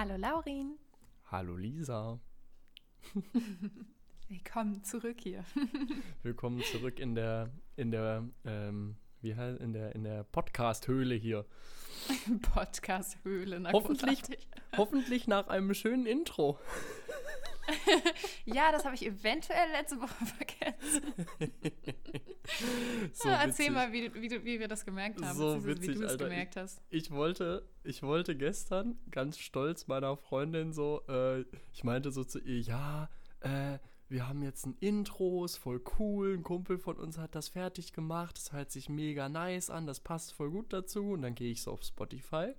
Hallo Laurin. Hallo Lisa. Willkommen zurück hier. Willkommen zurück in der in der ähm, wie heißt in der in der Podcast Höhle hier. Podcast Höhle. Hoffentlich hoffentlich nach einem schönen Intro. ja, das habe ich eventuell letzte Woche vergessen. so ja, erzähl mal, wie, wie, wie, wir das gemerkt haben, so witzig, wie du es gemerkt hast. Ich, ich, wollte, ich wollte gestern ganz stolz meiner Freundin so, äh, ich meinte so zu ihr, ja, äh, wir haben jetzt ein Intro, ist voll cool, ein Kumpel von uns hat das fertig gemacht, das hört sich mega nice an, das passt voll gut dazu. Und dann gehe ich so auf Spotify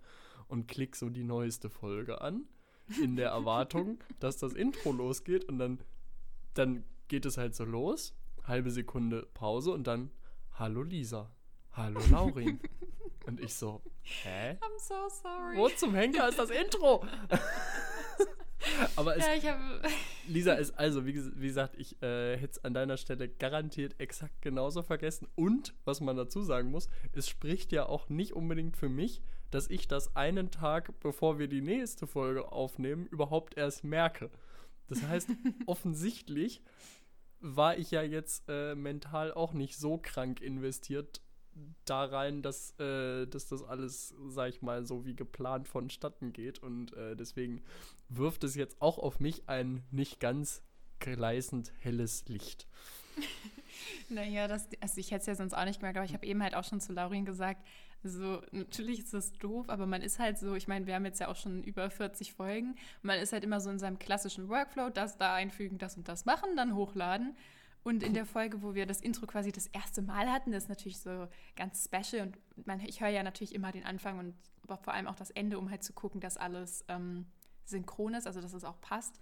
und klicke so die neueste Folge an in der Erwartung, dass das Intro losgeht und dann, dann geht es halt so los, halbe Sekunde Pause und dann Hallo Lisa, Hallo Laurin. und ich so, hä? I'm so sorry. Wo zum Henker ist das Intro? Aber es, ja. Lisa ist also, wie, wie gesagt, ich äh, hätte es an deiner Stelle garantiert exakt genauso vergessen. Und, was man dazu sagen muss, es spricht ja auch nicht unbedingt für mich, dass ich das einen Tag, bevor wir die nächste Folge aufnehmen, überhaupt erst merke. Das heißt, offensichtlich war ich ja jetzt äh, mental auch nicht so krank investiert da rein, dass, äh, dass das alles, sag ich mal, so wie geplant vonstatten geht. Und äh, deswegen wirft es jetzt auch auf mich ein nicht ganz gleißend helles Licht. naja, das, also ich hätte es ja sonst auch nicht gemerkt, aber ich habe eben halt auch schon zu Laurin gesagt, so, natürlich ist das doof, aber man ist halt so, ich meine, wir haben jetzt ja auch schon über 40 Folgen. Man ist halt immer so in seinem klassischen Workflow, das da einfügen, das und das machen, dann hochladen. Und in der Folge, wo wir das Intro quasi das erste Mal hatten, das ist natürlich so ganz special. Und man, ich höre ja natürlich immer den Anfang und aber vor allem auch das Ende, um halt zu gucken, dass alles ähm, synchron ist, also dass es auch passt.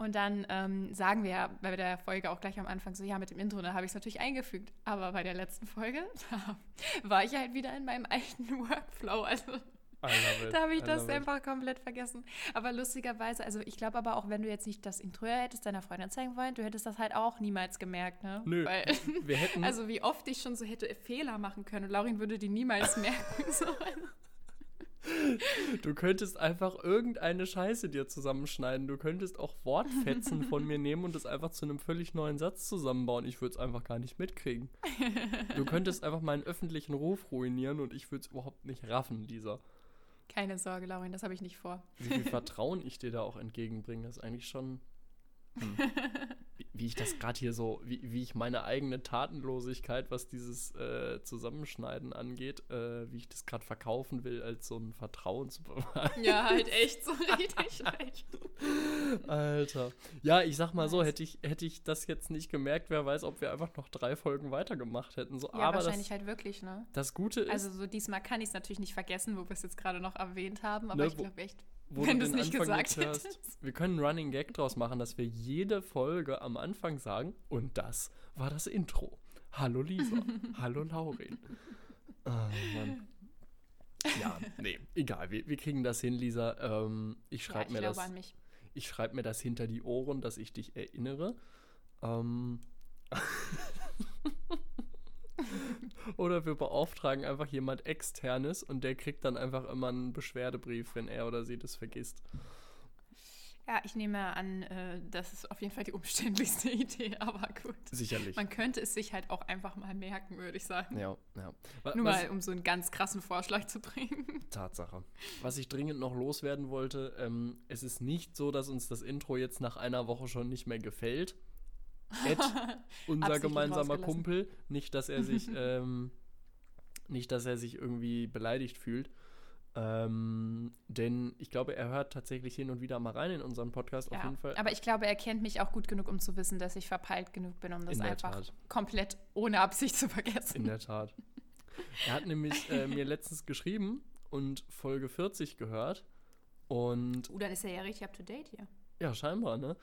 Und dann ähm, sagen wir ja bei der Folge auch gleich am Anfang so, ja, mit dem Intro, da habe ich es natürlich eingefügt. Aber bei der letzten Folge, da war ich halt wieder in meinem alten Workflow. Also da habe ich das einfach it. komplett vergessen. Aber lustigerweise, also ich glaube aber auch, wenn du jetzt nicht das Intro hättest deiner Freundin zeigen wollen, du hättest das halt auch niemals gemerkt, ne? Nö. Weil, wir hätten. Also wie oft ich schon so hätte Fehler machen können und Laurin würde die niemals merken. so. Du könntest einfach irgendeine Scheiße dir zusammenschneiden. Du könntest auch Wortfetzen von mir nehmen und das einfach zu einem völlig neuen Satz zusammenbauen. Ich würde es einfach gar nicht mitkriegen. Du könntest einfach meinen öffentlichen Ruf ruinieren und ich würde es überhaupt nicht raffen, Lisa. Keine Sorge, Laurin, das habe ich nicht vor. Wie viel Vertrauen ich dir da auch entgegenbringe, ist eigentlich schon hm. Wie, wie, ich das gerade hier so, wie, wie ich meine eigene Tatenlosigkeit, was dieses äh, Zusammenschneiden angeht, äh, wie ich das gerade verkaufen will als so ein Vertrauensbeweis. Ja, halt echt so richtig echt. Alter. Ja, ich sag mal so, hätte ich, hätte ich das jetzt nicht gemerkt, wer weiß, ob wir einfach noch drei Folgen weitergemacht hätten. So, ja, aber wahrscheinlich das, halt wirklich, ne? Das Gute ist. Also so diesmal kann ich es natürlich nicht vergessen, wo wir es jetzt gerade noch erwähnt haben, aber ne, ich glaube echt wo Wenn du es nicht Anfang gesagt hättest. Wir können einen Running Gag draus machen, dass wir jede Folge am Anfang sagen, und das war das Intro. Hallo Lisa, hallo Laurin. Oh, Mann. Ja, nee, egal, wir, wir kriegen das hin, Lisa. Ähm, ich schreibe ja, mir das. Ich schreibe mir das hinter die Ohren, dass ich dich erinnere. Ähm. Oder wir beauftragen einfach jemand externes und der kriegt dann einfach immer einen Beschwerdebrief, wenn er oder sie das vergisst. Ja, ich nehme an, äh, das ist auf jeden Fall die umständlichste Idee, aber gut. Sicherlich. Man könnte es sich halt auch einfach mal merken, würde ich sagen. Ja, ja. Was, Nur mal, um so einen ganz krassen Vorschlag zu bringen. Tatsache. Was ich dringend noch loswerden wollte, ähm, es ist nicht so, dass uns das Intro jetzt nach einer Woche schon nicht mehr gefällt. Ed, unser gemeinsamer Kumpel, nicht, dass er sich, ähm, nicht, dass er sich irgendwie beleidigt fühlt. Ähm, denn ich glaube, er hört tatsächlich hin und wieder mal rein in unseren Podcast ja, auf jeden Fall. Aber ich glaube, er kennt mich auch gut genug, um zu wissen, dass ich verpeilt genug bin, um das einfach Tat. komplett ohne Absicht zu vergessen. In der Tat. Er hat nämlich äh, mir letztens geschrieben und Folge 40 gehört. Und. Uh, dann ist er ja richtig up to date hier. Ja, scheinbar, ne?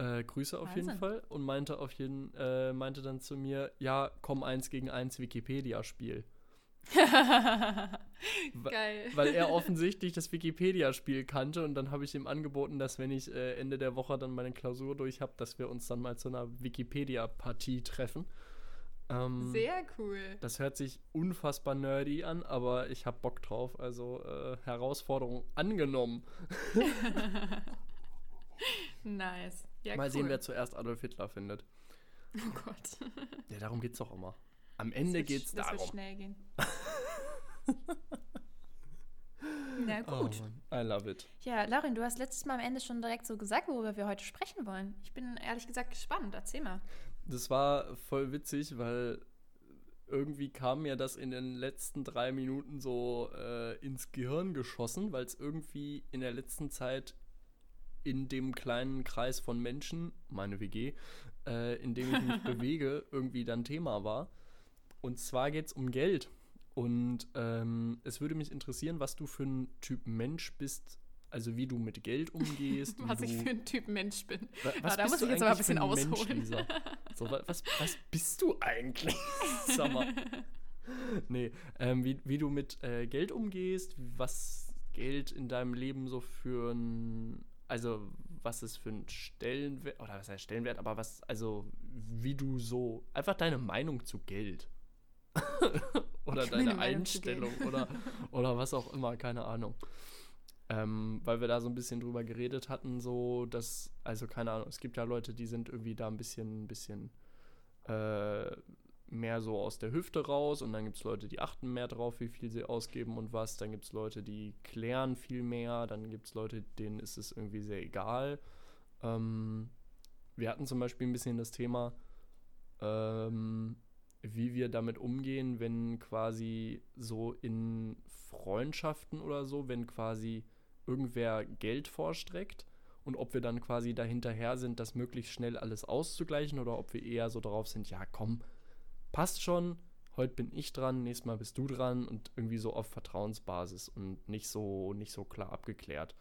Äh, Grüße auf Wahnsinn. jeden Fall und meinte auf jeden äh, meinte dann zu mir, ja, komm eins gegen eins Wikipedia-Spiel. Geil. Weil er offensichtlich das Wikipedia-Spiel kannte und dann habe ich ihm angeboten, dass wenn ich äh, Ende der Woche dann meine Klausur durch habe, dass wir uns dann mal zu einer Wikipedia-Partie treffen. Ähm, Sehr cool. Das hört sich unfassbar nerdy an, aber ich habe Bock drauf. Also äh, Herausforderung angenommen. nice. Ja, Mal cool. sehen, wer zuerst Adolf Hitler findet. Oh Gott. Ja, darum geht's doch immer. Am Ende Das wird- geht's Das wird darum. schnell gehen. Na Oh, gut. Mann. I love it. Ja, Laurin, du hast letztes Mal am Ende schon direkt so gesagt, worüber wir heute sprechen wollen. Ich bin ehrlich gesagt gespannt. Erzähl mal. Das war voll witzig, weil irgendwie kam mir das in den letzten drei Minuten so äh, ins Gehirn geschossen, weil es irgendwie in der letzten Zeit in dem kleinen Kreis von Menschen, meine WG, äh, in dem ich mich bewege, irgendwie dann Thema war. Und zwar geht es um Geld. Und ähm, es würde mich interessieren, was du für ein Typ Mensch bist, also wie du mit Geld umgehst. Was du, ich für ein Typ Mensch bin. Wa- Was da muss ich jetzt aber ein bisschen Mensch, ausholen. Lisa? So, wa- was, was bist du eigentlich? Sag mal. Nee, ähm, wie, wie du mit äh, Geld umgehst, was Geld in deinem Leben so für ein, also was es für ein Stellenwert, oder was heißt Stellenwert, aber was, also wie du so, einfach deine Meinung zu Geld. oder Meine deine. Einstellung oder, oder was auch immer, keine Ahnung. Ähm, weil wir da so ein bisschen drüber geredet hatten, so dass, also keine Ahnung, es gibt ja Leute, die sind irgendwie da ein bisschen, ein bisschen äh, mehr so aus der Hüfte raus und dann gibt es Leute, die achten mehr drauf, wie viel sie ausgeben und was. Dann gibt es Leute, die klären viel mehr. Dann gibt es Leute, denen ist es irgendwie sehr egal. Ähm, wir hatten zum Beispiel ein bisschen das Thema, ähm, wie wir damit umgehen, wenn quasi so in Freundschaften oder so, wenn quasi irgendwer Geld vorstreckt und ob wir dann quasi dahinterher sind, das möglichst schnell alles auszugleichen oder ob wir eher so darauf sind, ja komm, passt schon, heute bin ich dran, nächstes Mal bist du dran und irgendwie so auf Vertrauensbasis und nicht so, nicht so klar abgeklärt.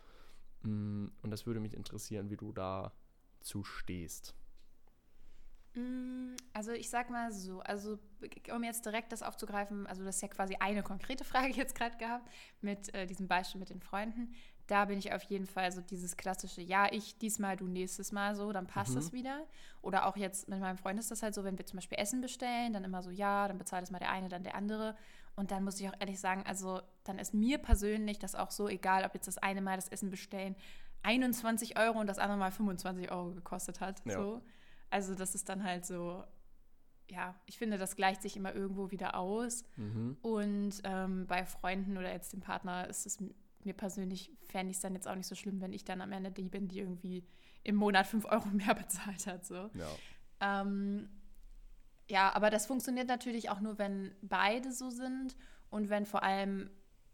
Mm, Und das würde mich interessieren, wie du dazu stehst. Mm, Also ich sag mal so, also um jetzt direkt das aufzugreifen, also das ist ja quasi eine konkrete Frage jetzt gerade gehabt mit äh, diesem Beispiel mit den Freunden. Da bin ich auf jeden Fall so dieses klassische, ja, ich diesmal, du nächstes Mal so, dann passt Mhm. das wieder. Oder auch jetzt mit meinem Freund ist das halt so, wenn wir zum Beispiel Essen bestellen, dann immer so, ja, dann bezahlt es mal der eine, dann der andere. Und dann muss ich auch ehrlich sagen, also dann ist mir persönlich das auch so egal, ob jetzt das eine Mal das Essen bestellen 21 Euro und das andere Mal 25 Euro gekostet hat. Ja. So. Also das ist dann halt so, ja, ich finde, das gleicht sich immer irgendwo wieder aus. Mhm. Und ähm, bei Freunden oder jetzt dem Partner ist es mir persönlich, fände ich es dann jetzt auch nicht so schlimm, wenn ich dann am Ende die bin, die irgendwie im Monat 5 Euro mehr bezahlt hat. So. Ja. Ähm, ja, aber das funktioniert natürlich auch nur, wenn beide so sind und wenn vor allem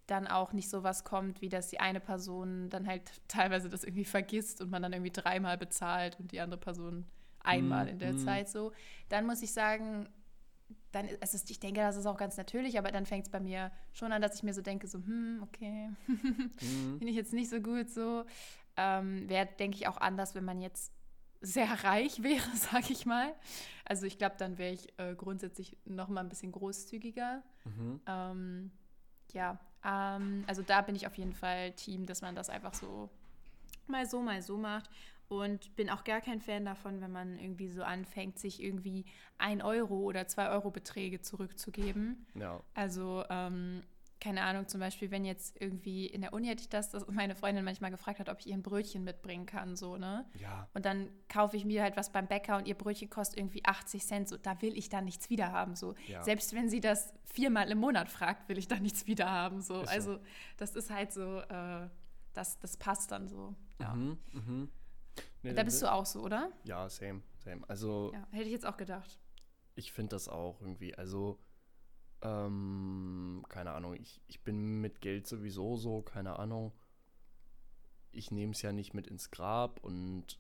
dann auch nicht so was kommt, wie dass die eine Person dann halt teilweise das irgendwie vergisst und man dann irgendwie dreimal bezahlt und die andere Person einmal Mm, in der mm. Zeit so. Dann muss ich sagen, dann ist es, ich denke, das ist auch ganz natürlich, aber dann fängt es bei mir schon an, dass ich mir so denke, so, hm, okay, Mhm. finde ich jetzt nicht so gut so. Ähm, Wäre, denke ich, auch anders, wenn man jetzt sehr reich wäre, sage ich mal. Also ich glaube, dann wäre ich äh, grundsätzlich noch mal ein bisschen großzügiger. Mhm. Ähm, ja, ähm, also da bin ich auf jeden Fall Team, dass man das einfach so mal so, mal so macht. Und bin auch gar kein Fan davon, wenn man irgendwie so anfängt, sich irgendwie 1 Euro oder 2 Euro Beträge zurückzugeben. Ja. Also, ähm, keine Ahnung, zum Beispiel, wenn jetzt irgendwie in der Uni hätte ich das, dass meine Freundin manchmal gefragt hat, ob ich ihr ein Brötchen mitbringen kann, so, ne? Ja. Und dann kaufe ich mir halt was beim Bäcker und ihr Brötchen kostet irgendwie 80 Cent, so, da will ich dann nichts wieder haben, so. Ja. Selbst wenn sie das viermal im Monat fragt, will ich da nichts wieder haben, so. So. Also, das ist halt so, äh, das, das passt dann so. Ja. Mhm. Mhm. Nee, Da bist du auch so, oder? Ja, same, same. Also Ja, hätte ich jetzt auch gedacht. ich finde das auch irgendwie, also ähm, keine Ahnung, ich, ich bin mit Geld sowieso so, keine Ahnung. Ich nehme es ja nicht mit ins Grab und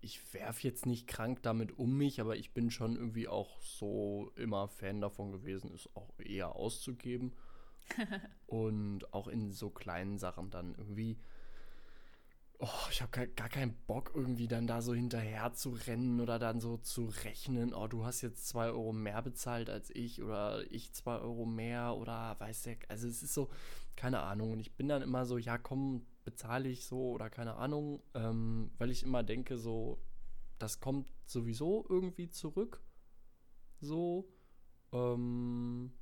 ich werf jetzt nicht krank damit um mich, aber ich bin schon irgendwie auch so immer Fan davon gewesen, es auch eher auszugeben. und auch in so kleinen Sachen dann irgendwie. Oh, ich habe gar, keinen Bock, irgendwie dann da so hinterher zu rennen oder dann so zu rechnen, oh, du hast jetzt zwei Euro mehr bezahlt als ich oder ich zwei Euro mehr oder weiß der, also es ist so, keine Ahnung. Und ich bin dann immer so, ja komm, bezahle ich so oder keine Ahnung, ähm, weil ich immer denke, so, das kommt sowieso irgendwie zurück. so. Ähm,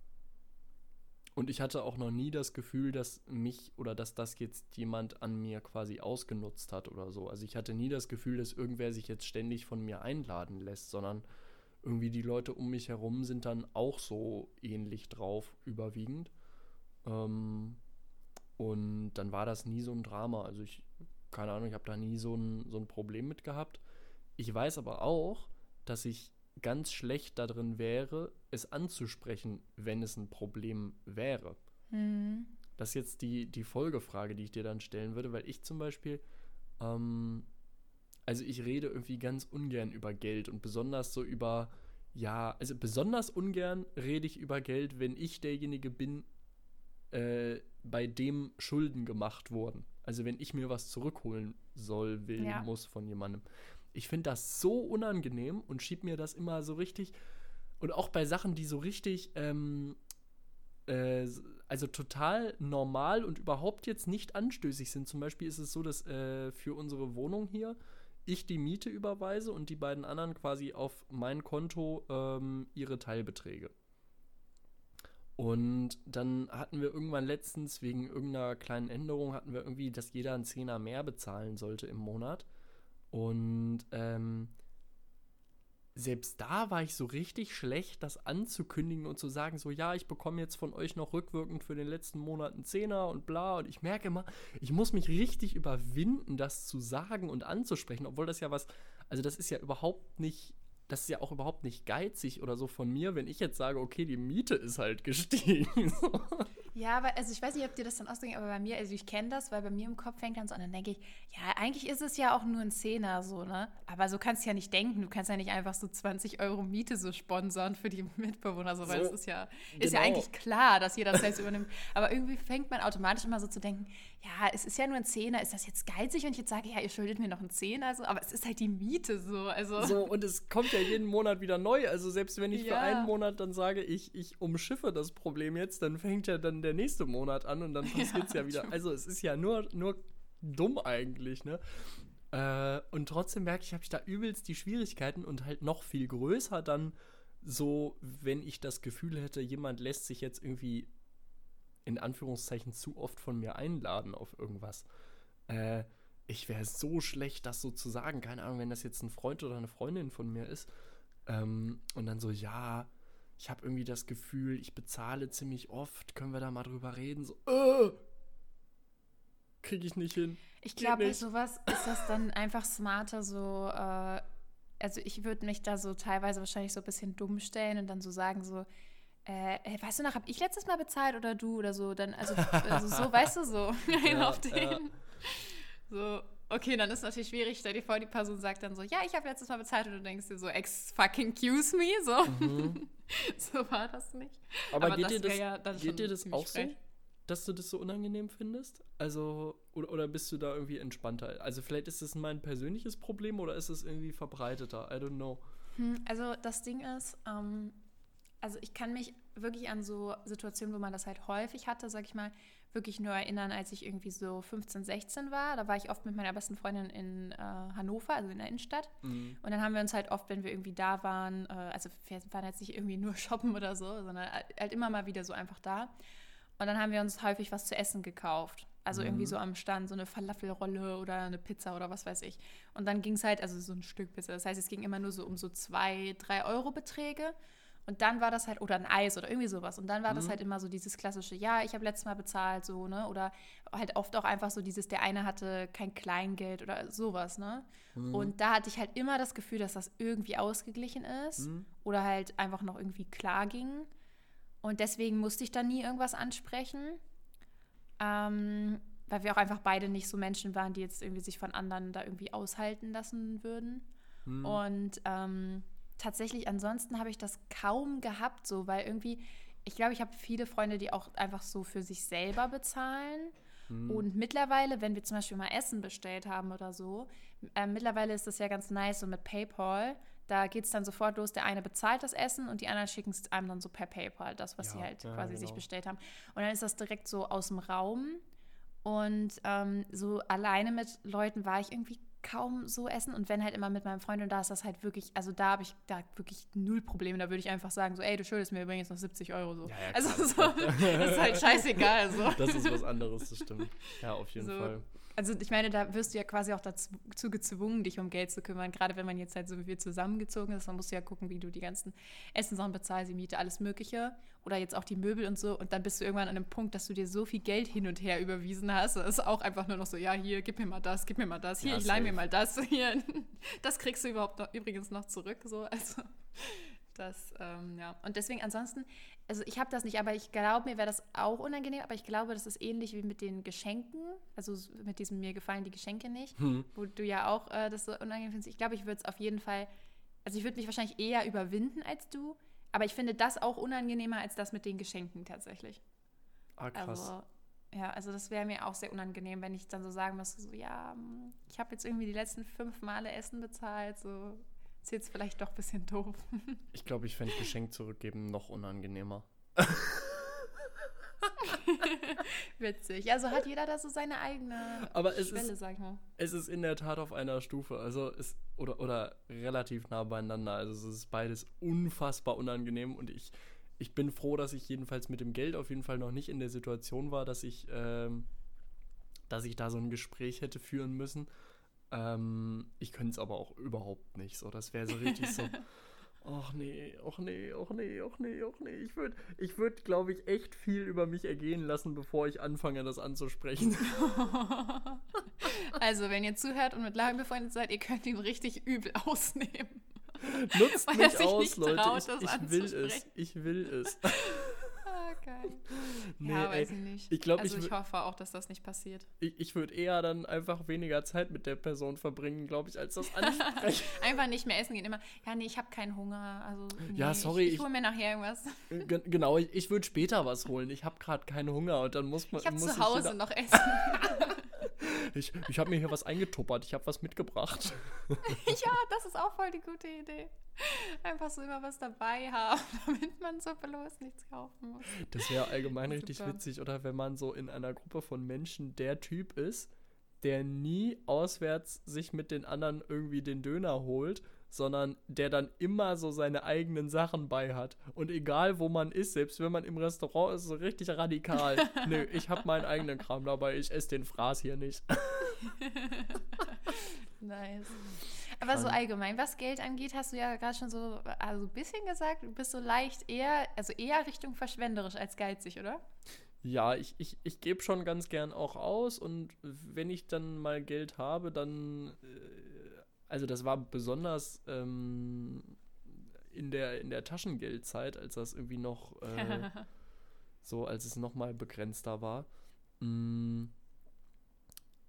und ich hatte auch noch nie das Gefühl, dass mich oder dass das jetzt jemand an mir quasi ausgenutzt hat oder so. Also ich hatte nie das Gefühl, dass irgendwer sich jetzt ständig von mir einladen lässt, sondern irgendwie die Leute um mich herum sind dann auch so ähnlich drauf, überwiegend. Ähm, und dann war das nie so ein Drama. Also ich, keine Ahnung, ich habe da nie so ein, so ein Problem mit gehabt. Ich weiß aber auch, dass ich ganz schlecht darin wäre, es anzusprechen, wenn es ein Problem wäre. Mhm. Das ist jetzt die, die Folgefrage, die ich dir dann stellen würde, weil ich zum Beispiel, ähm, also ich rede irgendwie ganz ungern über Geld und besonders so über, ja, also besonders ungern rede ich über Geld, wenn ich derjenige bin, äh, bei dem Schulden gemacht wurden. Also wenn ich mir was zurückholen soll, will, ja. muss von jemandem. Ich finde das so unangenehm und schieb mir das immer so richtig. Und auch bei Sachen, die so richtig, ähm, äh, also total normal und überhaupt jetzt nicht anstößig sind. Zum Beispiel ist es so, dass äh, für unsere Wohnung hier ich die Miete überweise und die beiden anderen quasi auf mein Konto ähm, ihre Teilbeträge. Und dann hatten wir irgendwann letztens wegen irgendeiner kleinen Änderung hatten wir irgendwie, dass jeder einen Zehner mehr bezahlen sollte im Monat. Und ähm, selbst da war ich so richtig schlecht, das anzukündigen und zu sagen, so ja, ich bekomme jetzt von euch noch rückwirkend für den letzten Monat einen Zehner und bla. Und ich merke immer, ich muss mich richtig überwinden, das zu sagen und anzusprechen, obwohl das ja was, also das ist ja überhaupt nicht das ist ja auch überhaupt nicht geizig oder so von mir, wenn ich jetzt sage, okay, die Miete ist halt gestiegen. ja, aber also ich weiß nicht, ob dir das dann ausgeht, aber bei mir, also ich kenne das, weil bei mir im Kopf fängt dann so an, dann denke ich, ja, eigentlich ist es ja auch nur ein Zehner so, ne? Aber so kannst du ja nicht denken. Du kannst ja nicht einfach so 20 Euro Miete so sponsern für die Mitbewohner, so, weil so, es ist ja, genau. ist ja genau. eigentlich klar, dass jeder das selbst übernimmt. Aber irgendwie fängt man automatisch immer so zu denken, ja, es ist ja nur ein Zehner, ist das jetzt geizig, wenn ich jetzt sage, ja, ihr schuldet mir noch einen Zehner, also, aber es ist halt die Miete so, also. So, und es kommt ja jeden Monat wieder neu, also selbst wenn ich ja. für einen Monat dann sage, ich, ich umschiffe das Problem jetzt, dann fängt ja dann der nächste Monat an und dann passiert es ja, ja, wieder. Also es ist ja nur, nur dumm eigentlich, ne? Äh, und trotzdem merke ich, habe ich da übelst die Schwierigkeiten und halt noch viel größer dann so, wenn ich das Gefühl hätte, jemand lässt sich jetzt irgendwie in Anführungszeichen zu oft von mir einladen auf irgendwas. Äh, ich wäre so schlecht, das so zu sagen. Keine Ahnung, wenn das jetzt ein Freund oder eine Freundin von mir ist. Ähm, und dann so, ja, ich habe irgendwie das Gefühl, ich bezahle ziemlich oft. Können wir da mal drüber reden? So, äh, kriege ich nicht hin. Ich glaube, bei sowas ist das dann einfach smarter, so, äh, also ich würde mich da so teilweise wahrscheinlich so ein bisschen dumm stellen und dann so sagen, so, äh, weißt du noch, habe ich letztes Mal bezahlt oder du oder so? Dann, also, also so, weißt du, so ja, auf den. Ja. So, okay, dann ist natürlich schwierig. Stell dir vor, die Person sagt dann so, ja, ich habe letztes Mal bezahlt und du denkst dir so, ex fucking cuse me, so. Mhm. so war das nicht. Aber, Aber geht dir das, ja geht dir das auch frech. so? Dass du das so unangenehm findest? Also, oder, oder bist du da irgendwie entspannter? Also, vielleicht ist das mein persönliches Problem oder ist es irgendwie verbreiteter? I don't know. Hm, also, das Ding ist, ähm, also ich kann mich wirklich an so Situationen, wo man das halt häufig hatte, sag ich mal, wirklich nur erinnern, als ich irgendwie so 15, 16 war. Da war ich oft mit meiner besten Freundin in äh, Hannover, also in der Innenstadt. Mhm. Und dann haben wir uns halt oft, wenn wir irgendwie da waren, äh, also wir waren jetzt nicht irgendwie nur shoppen oder so, sondern halt immer mal wieder so einfach da. Und dann haben wir uns häufig was zu essen gekauft. Also mhm. irgendwie so am Stand, so eine Falafelrolle oder eine Pizza oder was weiß ich. Und dann ging es halt, also so ein Stück Pizza. Das heißt, es ging immer nur so um so zwei, drei Euro Beträge. Und dann war das halt, oder ein Eis oder irgendwie sowas. Und dann war mhm. das halt immer so dieses klassische, ja, ich habe letztes Mal bezahlt, so, ne? Oder halt oft auch einfach so dieses, der eine hatte kein Kleingeld oder sowas, ne? Mhm. Und da hatte ich halt immer das Gefühl, dass das irgendwie ausgeglichen ist mhm. oder halt einfach noch irgendwie klar ging. Und deswegen musste ich dann nie irgendwas ansprechen. Ähm, weil wir auch einfach beide nicht so Menschen waren, die jetzt irgendwie sich von anderen da irgendwie aushalten lassen würden. Mhm. Und ähm, tatsächlich, ansonsten habe ich das kaum gehabt, so, weil irgendwie, ich glaube, ich habe viele Freunde, die auch einfach so für sich selber bezahlen. Mhm. Und mittlerweile, wenn wir zum Beispiel mal Essen bestellt haben oder so, äh, mittlerweile ist das ja ganz nice, so mit PayPal. Da geht es dann sofort los, der eine bezahlt das Essen und die anderen schicken es einem dann so per PayPal, das, was ja, sie halt ja, quasi genau. sich bestellt haben. Und dann ist das direkt so aus dem Raum. Und ähm, so alleine mit Leuten war ich irgendwie kaum so essen und wenn halt immer mit meinem Freund und da ist das halt wirklich, also da habe ich da wirklich null Probleme. Da würde ich einfach sagen, so, ey, du schuldest mir übrigens noch 70 Euro so. Ja, ja, also so, das ist halt scheißegal. So. Das ist was anderes, das stimmt. Ja, auf jeden So. Fall. Also ich meine, da wirst du ja quasi auch dazu zu gezwungen, dich um Geld zu kümmern. Gerade wenn man jetzt halt so wie wir zusammengezogen ist, dann musst du ja gucken, wie du die ganzen Essenssachen bezahlst, die Miete, alles Mögliche. Oder jetzt auch die Möbel und so. Und dann bist du irgendwann an einem Punkt, dass du dir so viel Geld hin und her überwiesen hast. Das ist auch einfach nur noch so, ja, hier, gib mir mal das, gib mir mal das, hier, Ja, ich leih mir mal das, hier. Das kriegst du überhaupt noch, übrigens noch zurück. So, also das, ähm, ja. Und deswegen ansonsten, also ich habe das nicht, aber ich glaube, mir wäre das auch unangenehm, aber ich glaube, das ist ähnlich wie mit den Geschenken. Also mit diesem mir gefallen die Geschenke nicht, Hm. wo du ja auch äh, das so unangenehm findest. Ich glaube, ich würde es auf jeden Fall, also ich würde mich wahrscheinlich eher überwinden als du, aber ich finde das auch unangenehmer als das mit den Geschenken tatsächlich. Ah, krass. Also, ja, also das wäre mir auch sehr unangenehm, wenn ich dann so sagen müsste, so, ja, hm, ich habe jetzt irgendwie die letzten fünf Male Essen bezahlt, so ist jetzt vielleicht doch ein bisschen doof. Ich glaube, ich fände Geschenk zurückgeben noch unangenehmer. Witzig. Also hat jeder da so seine eigene Aber es Schwelle, ist, sag ich mal. es ist in der Tat auf einer Stufe. Also es oder, oder relativ nah beieinander. Also es ist beides unfassbar unangenehm und ich, ich bin froh, dass ich jedenfalls mit dem Geld auf jeden Fall noch nicht in der Situation war, dass ich, ähm, dass ich da so ein Gespräch hätte führen müssen. Ähm, ich könnte es aber auch überhaupt nicht. So, das wäre so richtig so. Ach nee, ach nee, ach nee, ach nee, ach nee. Ich würde, ich würd, glaube ich, echt viel über mich ergehen lassen, bevor ich anfange, das anzusprechen. Also, wenn ihr zuhört und mit Lagen befreundet seid, ihr könnt ihn richtig übel ausnehmen. Nutzt Weil er mich sich aus, nicht Leute. traut, ich ich will es. Ich will es. Geil. Nee, ja, ey, weiß ich nicht. ich glaub, also ich ich, hoffe auch, dass das nicht passiert. ich, ich würde eher dann einfach weniger Zeit mit der Person verbringen, glaube ich, als das ansprechen. Einfach nicht mehr essen gehen. Immer, ja, nee, ich habe keinen Hunger. Also, nee, Ja, sorry, Ich, ich hole mir nachher irgendwas. Gen- genau, ich, ich würde später was holen. Ich habe gerade keinen Hunger und dann muss man. Ich habe zu Hause noch Essen. Ich, ich habe mir hier was eingetuppert. Ich habe was mitgebracht. ja, das ist auch voll die gute Idee. Einfach so immer was dabei haben, damit man so bloß nichts kaufen muss. Das wäre allgemein richtig Super. witzig, oder wenn man so in einer Gruppe von Menschen der Typ ist, der nie auswärts sich mit den anderen irgendwie den Döner holt, sondern der dann immer so seine eigenen Sachen bei hat. Und egal wo man ist, selbst wenn man im Restaurant ist, so richtig radikal. Nö, ich habe meinen eigenen Kram dabei, ich esse den Fraß hier nicht. Nice. Aber so allgemein, was Geld angeht, hast du ja gerade schon so also ein bisschen gesagt, du bist so leicht eher, also eher Richtung verschwenderisch als geizig, oder? Ja, ich, ich, ich gebe schon ganz gern auch aus und wenn ich dann mal Geld habe, dann, äh, also das war besonders ähm, in, der, in der Taschengeldzeit, als das irgendwie noch, äh, so als es nochmal begrenzter war. Mm,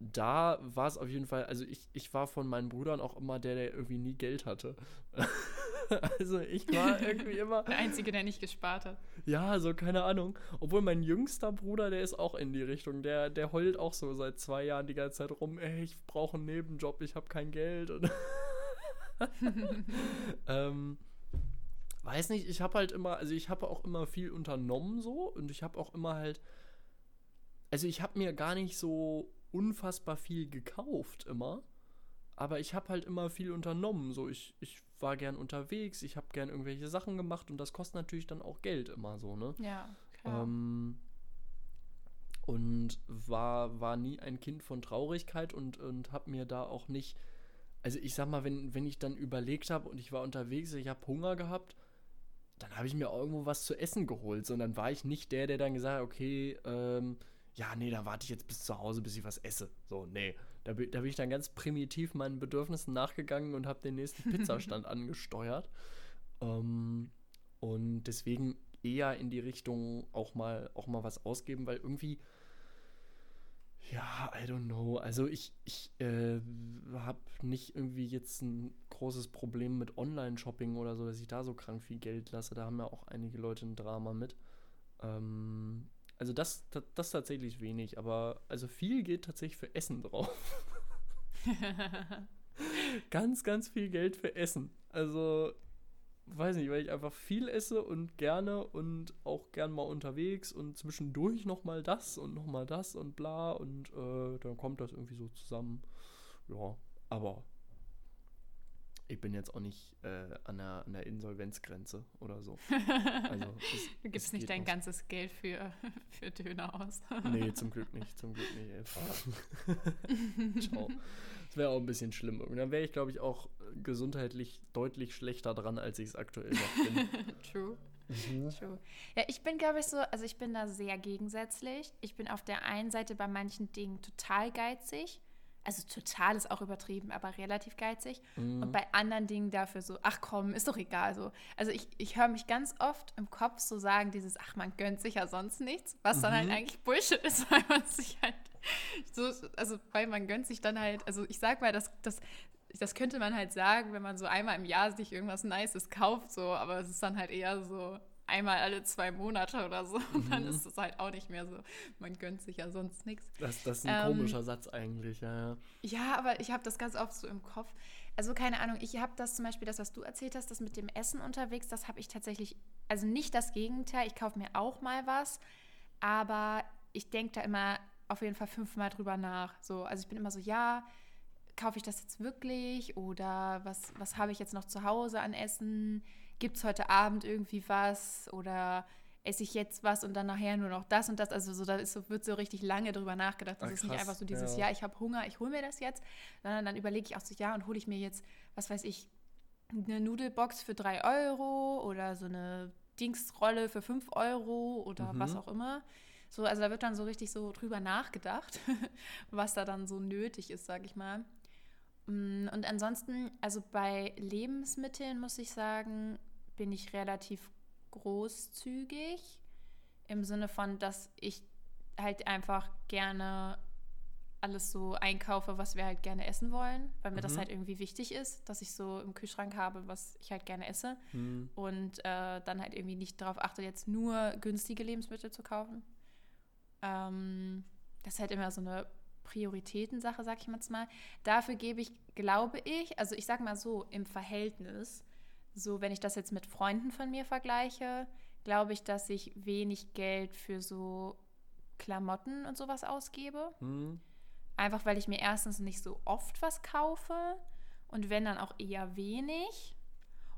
da war es auf jeden Fall, also ich, ich war von meinen Brüdern auch immer der, der irgendwie nie Geld hatte. also ich war irgendwie immer. Der Einzige, der nicht gespart hat. Ja, so keine Ahnung. Obwohl mein jüngster Bruder, der ist auch in die Richtung. Der, der heult auch so seit zwei Jahren die ganze Zeit rum, ey, ich brauche einen Nebenjob, ich habe kein Geld. Und ähm, weiß nicht, ich habe halt immer, also ich habe auch immer viel unternommen so und ich habe auch immer halt, also ich habe mir gar nicht so unfassbar viel gekauft immer, aber ich habe halt immer viel unternommen. So, ich, ich war gern unterwegs, ich habe gern irgendwelche Sachen gemacht und das kostet natürlich dann auch Geld immer so, ne? Ja, klar. Ähm, und war, war nie ein Kind von Traurigkeit und, und habe mir da auch nicht, also ich sag mal, wenn, wenn ich dann überlegt habe und ich war unterwegs, ich habe Hunger gehabt, dann habe ich mir irgendwo was zu essen geholt, sondern war ich nicht der, der dann gesagt hat, okay, ähm, ja, nee, dann warte ich jetzt bis zu Hause, bis ich was esse. So, nee. Da, bin- da bin ich dann ganz primitiv meinen Bedürfnissen nachgegangen und habe den nächsten Pizzastand angesteuert. Ähm, und deswegen eher in die Richtung auch mal, auch mal was ausgeben, weil irgendwie, ja, I don't know. Also ich, ich äh, habe nicht irgendwie jetzt ein großes Problem mit Online-Shopping oder so, dass ich da so krank viel Geld lasse. Da haben ja auch einige Leute ein Drama mit. Ähm, also das, das, das tatsächlich wenig, aber also viel geht tatsächlich für Essen drauf. ganz, ganz viel Geld für Essen. Also, weiß nicht, weil ich einfach viel esse und gerne und auch gern mal unterwegs und zwischendurch nochmal das und nochmal das und bla und äh, dann kommt das irgendwie so zusammen. Ja, Aber ich bin jetzt auch nicht äh, an, der, an der Insolvenzgrenze oder so. Also, es, du gibst es nicht dein noch. ganzes Geld für, für Döner aus. Nee, zum Glück nicht, zum Glück nicht. Ciao. Das wäre auch ein bisschen schlimm. Und dann wäre ich, glaube ich, auch gesundheitlich deutlich schlechter dran, als ich es aktuell noch bin. True. Mhm. True. Ja, ich bin, glaube ich, so, also ich bin da sehr gegensätzlich. Ich bin auf der einen Seite bei manchen Dingen total geizig. Also total ist auch übertrieben, aber relativ geizig. Mhm. Und bei anderen Dingen dafür so, ach komm, ist doch egal so. Also ich, ich höre mich ganz oft im Kopf so sagen, dieses, ach, man gönnt sich ja sonst nichts, was dann halt Mhm. eigentlich Bullshit ist, weil man sich halt so, also weil man gönnt sich dann halt, also ich sag mal, das, das, das könnte man halt sagen, wenn man so einmal im Jahr sich irgendwas Nices kauft, so, aber es ist dann halt eher so einmal alle zwei Monate oder so. Und dann Mhm. ist es halt auch nicht mehr so, man gönnt sich ja sonst nichts. Das, das ist ein Ähm, komischer Satz eigentlich, ja, ja. Ja, aber ich habe das ganz oft so im Kopf. Also keine Ahnung, ich habe das zum Beispiel, das, was du erzählt hast, das mit dem Essen unterwegs, das habe ich tatsächlich, also nicht das Gegenteil, ich kaufe mir auch mal was, aber ich denke da immer auf jeden Fall fünfmal drüber nach. So, also ich bin immer so, ja, kaufe ich das jetzt wirklich oder was, was habe ich jetzt noch zu Hause an Essen? Gibt es heute Abend irgendwie was oder esse ich jetzt was und dann nachher nur noch das und das? Also so, da ist so, wird so richtig lange drüber nachgedacht. Das Ah, ist nicht einfach so dieses, ja. ja, ich habe Hunger, ich hole mir das jetzt, sondern dann überlege ich auch so, ja, und hole ich mir jetzt, was weiß ich, eine Nudelbox für drei Euro oder so eine Dingsrolle für fünf Euro oder Mhm. was auch immer. So, also da wird dann so richtig so drüber nachgedacht, was da dann so nötig ist, sag ich mal. Mm, Und ansonsten, also bei Lebensmitteln muss ich sagen, bin ich relativ großzügig im Sinne von, dass ich halt einfach gerne alles so einkaufe, was wir halt gerne essen wollen, weil mir das Mhm. halt irgendwie wichtig ist, dass ich so im Kühlschrank habe, was ich halt gerne esse Hm. und äh, dann halt irgendwie nicht darauf achte, jetzt nur günstige Lebensmittel zu kaufen. Ähm, das ist halt immer so eine Prioritätensache, sag ich jetzt mal. Dafür gebe ich, glaube ich, also ich sag mal so, im Verhältnis, so wenn ich das jetzt mit Freunden von mir vergleiche, glaube ich, dass ich wenig Geld für so Klamotten und sowas ausgebe. Hm. Einfach weil ich mir erstens nicht so oft was kaufe und wenn dann auch eher wenig.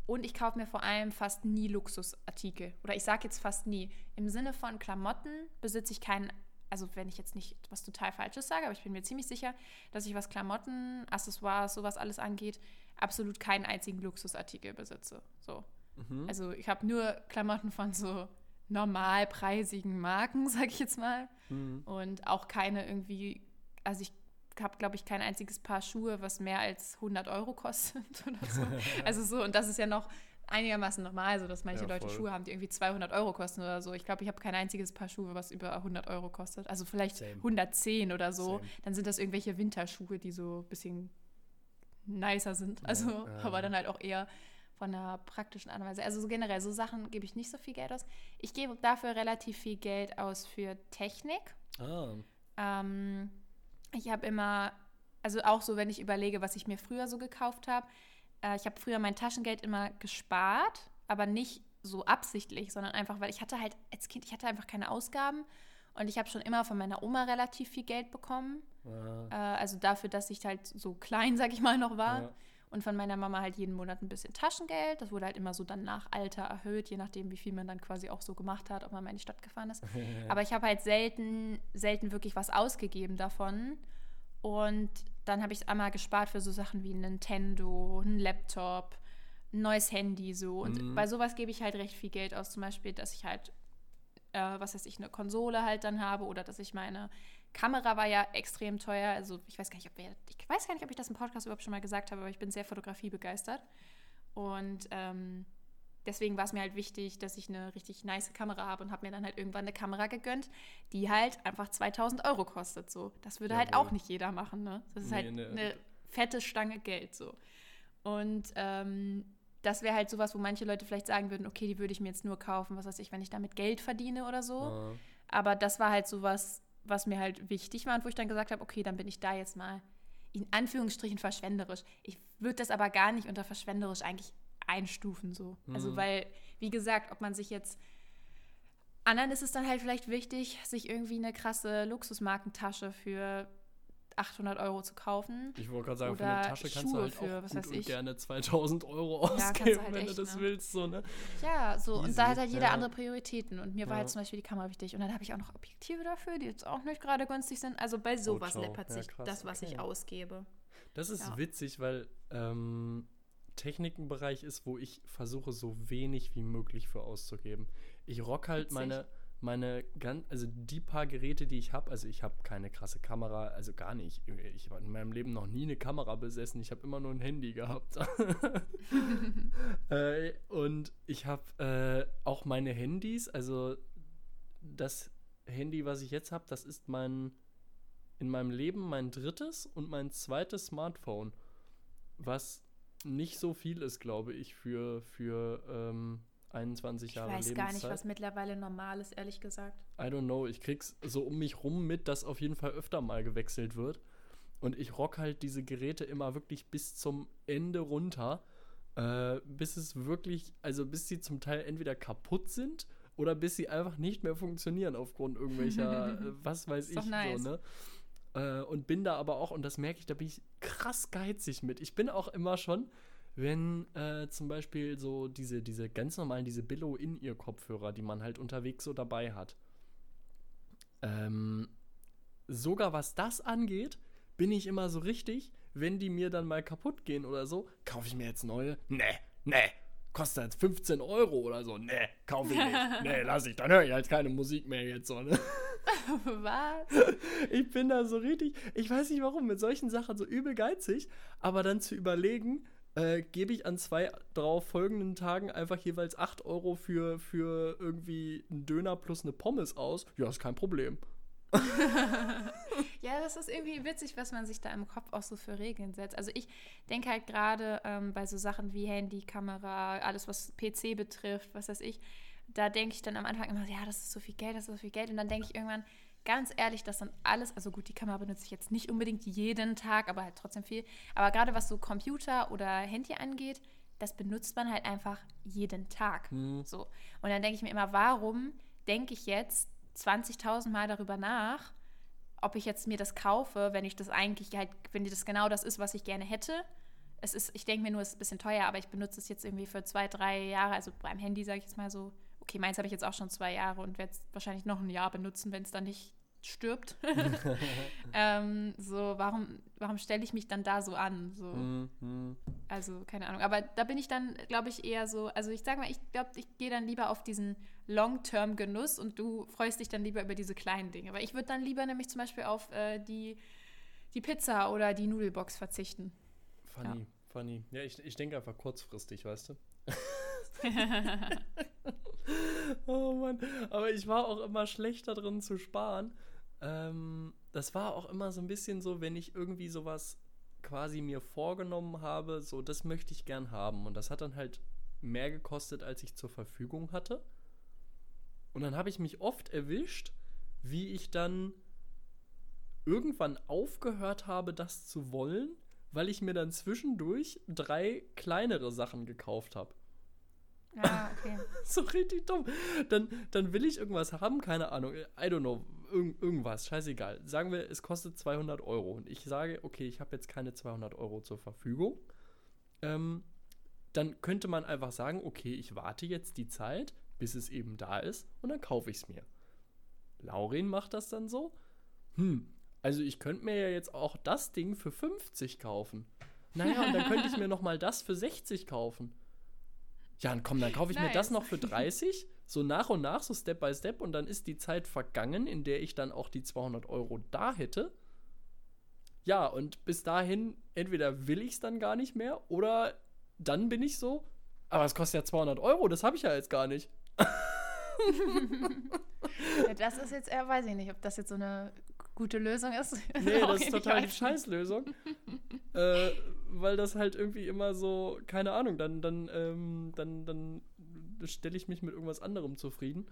Und ich kaufe mir vor allem fast nie Luxusartikel. Oder ich sage jetzt fast nie. Im Sinne von Klamotten besitze ich keinen, also wenn ich jetzt nicht was total Falsches sage, aber ich bin mir ziemlich sicher, dass ich was Klamotten, Accessoires, sowas alles angeht, absolut keinen einzigen Luxusartikel besitze. So. Mhm. Also ich habe nur Klamotten von so normalpreisigen Marken, sage ich jetzt mal. Hm. Und auch keine irgendwie, also ich habe, glaube ich, kein einziges Paar Schuhe, was mehr als 100 Euro kostet oder so. also so, und das ist ja noch einigermaßen normal, so dass manche Ja, Leute. Schuhe haben, die irgendwie 200 Euro kosten oder so. Ich glaube, ich habe kein einziges Paar Schuhe, was über 100 Euro kostet. Also vielleicht Same. 110 oder so. Same. Dann sind das irgendwelche Winterschuhe, die so ein bisschen nicer sind. Also, ja. aber dann halt auch eher von einer praktischen Art und Weise. Also so generell, so Sachen gebe ich nicht so viel Geld aus. Ich gebe dafür relativ viel Geld aus für Technik. Ah. Ähm, ich habe immer, also auch so, wenn ich überlege, was ich mir früher so gekauft habe, äh, ich habe früher mein Taschengeld immer gespart, aber nicht so absichtlich, sondern einfach, weil ich hatte halt als Kind, ich hatte einfach keine Ausgaben und ich habe schon immer von meiner Oma relativ viel Geld bekommen. Ah. Äh, also dafür, dass ich halt so klein, sag ich mal, noch war. Ja. Und von meiner Mama halt jeden Monat ein bisschen Taschengeld. Das wurde halt immer so dann nach Alter erhöht, je nachdem, wie viel man dann quasi auch so gemacht hat, ob man mal in die Stadt gefahren ist. Aber ich habe halt selten, selten wirklich was ausgegeben davon. Und dann habe ich es einmal gespart für so Sachen wie ein Nintendo, ein Laptop, ein neues Handy so. Und Mhm. bei sowas gebe ich halt recht viel Geld aus. Zum Beispiel, dass ich halt, äh, was weiß ich, eine Konsole halt dann habe oder dass ich meine Kamera war ja extrem teuer. Also ich weiß gar nicht, ob wir, ich weiß gar nicht, ob ich das im Podcast überhaupt schon mal gesagt habe, aber ich bin sehr fotografiebegeistert. Und ähm, deswegen war es mir halt wichtig, dass ich eine richtig nice Kamera habe und habe mir dann halt irgendwann eine Kamera gegönnt, die halt einfach 2000 Euro kostet. So, das würde halt Jawohl. auch nicht jeder machen. Ne? Das ist Nee, halt ne. eine fette Stange Geld so. Und ähm, das wäre halt sowas, wo manche Leute vielleicht sagen würden, okay, die würde ich mir jetzt nur kaufen, was weiß ich, wenn ich damit Geld verdiene oder so. Ah. Aber das war halt sowas, was mir halt wichtig war und wo ich dann gesagt habe, okay, dann bin ich da jetzt mal in Anführungsstrichen verschwenderisch. Ich würde das aber gar nicht unter verschwenderisch eigentlich einstufen so. Also Mhm. weil, wie gesagt, ob man sich jetzt anderen ist es dann halt vielleicht wichtig, sich irgendwie eine krasse Luxusmarkentasche für 800 Euro zu kaufen. Ich wollte gerade sagen, für eine Tasche kannst Schuhe du halt für, auch gut und ich. gerne 2000 Euro ausgeben, ja, halt wenn echt, du das ne? willst. So, ne? Ja, so. Easy. Und da hat halt jeder ja. andere Prioritäten. Und mir war ja. halt zum Beispiel die Kamera wichtig. Und dann habe ich auch noch Objektive dafür, die jetzt auch nicht gerade günstig sind. Also bei sowas oh, läppert sich das, was okay. ich ausgebe. Das ist witzig, weil ähm, Technik ein Bereich ist, wo ich versuche, so wenig wie möglich für auszugeben. Ich rock halt witzig. meine meine ganz, also die paar Geräte, die ich habe, also ich habe keine krasse Kamera, also gar nicht. Ich habe in meinem Leben noch nie eine Kamera besessen. Ich habe immer nur ein Handy gehabt. äh, und ich habe äh, auch meine Handys, also das Handy, was ich jetzt habe, das ist mein in meinem Leben mein drittes und mein zweites Smartphone, was nicht so viel ist, glaube ich, für, für ähm, 21 Jahre Ich weiß gar nicht, was mittlerweile normal ist, ehrlich gesagt. I don't know. Ich krieg's so um mich rum mit, dass auf jeden Fall öfter mal gewechselt wird. Und ich rock halt diese Geräte immer wirklich bis zum Ende runter. Äh, bis es wirklich, also bis sie zum Teil entweder kaputt sind oder bis sie einfach nicht mehr funktionieren aufgrund irgendwelcher, äh, was weiß ich, nice. so, ne? Äh, und bin da aber auch, und das merke ich, da bin ich krass geizig mit. Ich bin auch immer schon, wenn äh, zum Beispiel so diese, diese ganz normalen, diese Billo-In-Ear-Kopfhörer, die man halt unterwegs so dabei hat. Ähm, sogar was das angeht, bin ich immer so richtig, wenn die mir dann mal kaputt gehen oder so, kaufe ich mir jetzt neue? Nee, nee, kostet jetzt 15 Euro oder so. Nee, kaufe ich nicht. Nee, lass ich, dann höre ich halt keine Musik mehr jetzt so, ne? Was? Ich bin da so richtig, ich weiß nicht warum, mit solchen Sachen so übel geizig, aber dann zu überlegen, äh, gebe ich an zwei darauf folgenden Tagen einfach jeweils 8 Euro für, für irgendwie einen Döner plus eine Pommes aus. Ja, ist kein Problem. ja, das ist irgendwie witzig, was man sich da im Kopf auch so für Regeln setzt. Also ich denke halt gerade ähm, bei so Sachen wie Handy, Kamera, alles was PC betrifft, was weiß ich, da denke ich dann am Anfang immer, ja, das ist so viel Geld, das ist so viel Geld. Und dann denke ich irgendwann, ganz ehrlich, das sind alles, also gut, die Kamera benutze ich jetzt nicht unbedingt jeden Tag, aber halt trotzdem viel. Aber gerade was so Computer oder Handy angeht, das benutzt man halt einfach jeden Tag. Mhm. So. Und dann denke ich mir immer, warum denke ich jetzt 20.000 Mal darüber nach, ob ich jetzt mir das kaufe, wenn ich das eigentlich halt, wenn das genau das ist, was ich gerne hätte. Es ist, ich denke mir nur, es ist ein bisschen teuer, aber ich benutze es jetzt irgendwie für zwei, drei Jahre, also beim Handy sage ich jetzt mal so okay, meins habe ich jetzt auch schon zwei Jahre und werde es wahrscheinlich noch ein Jahr benutzen, wenn es dann nicht stirbt. ähm, so, warum, warum stelle ich mich dann da so an? So. Mm, Also, keine Ahnung. Aber da bin ich dann, glaube ich, eher so, also ich sage mal, ich glaube, ich gehe dann lieber auf diesen Long-Term-Genuss und du freust dich dann lieber über diese kleinen Dinge. Weil ich würde dann lieber nämlich zum Beispiel auf äh, die, die Pizza oder die Nudelbox verzichten. Funny, ja. funny. Ja, ich, ich denke einfach kurzfristig, weißt du? oh Mann. Aber ich war auch immer schlechter drin zu sparen. Ähm, das war auch immer so ein bisschen so, wenn ich irgendwie sowas quasi mir vorgenommen habe, so das möchte ich gern haben. Und das hat dann halt mehr gekostet, als ich zur Verfügung hatte. Und dann habe ich mich oft erwischt, wie ich dann irgendwann aufgehört habe, das zu wollen, weil ich mir dann zwischendurch drei kleinere Sachen gekauft habe. Ah, okay. so richtig dumm. Dann, dann will ich irgendwas haben, keine Ahnung, I don't know, irg irgendwas, scheißegal. Sagen wir, es kostet 200 Euro und ich sage, okay, ich habe jetzt keine 200 Euro zur Verfügung. Ähm, dann könnte man einfach sagen, okay, ich warte jetzt die Zeit, bis es eben da ist und dann kaufe ich es mir. Laurin macht das dann so. Hm, also ich könnte mir ja jetzt auch das Ding für 50 kaufen. Naja, und dann könnte ich mir noch mal das für 60 kaufen. Ja, und komm, dann kaufe ich nice. mir das noch für 30, so nach und nach, so Step by Step, und dann ist die Zeit vergangen, in der ich dann auch die 200 Euro da hätte. Ja, und bis dahin, entweder will ich es dann gar nicht mehr, oder dann bin ich so, aber es kostet ja 200 Euro, das habe ich ja jetzt gar nicht. ja, das ist jetzt, äh, weiß ich nicht, ob das jetzt so eine gute Lösung ist. Nee, das ist total die Scheißlösung. äh, weil das halt irgendwie immer so, keine Ahnung, dann, dann, ähm, dann, dann stelle ich mich mit irgendwas anderem zufrieden.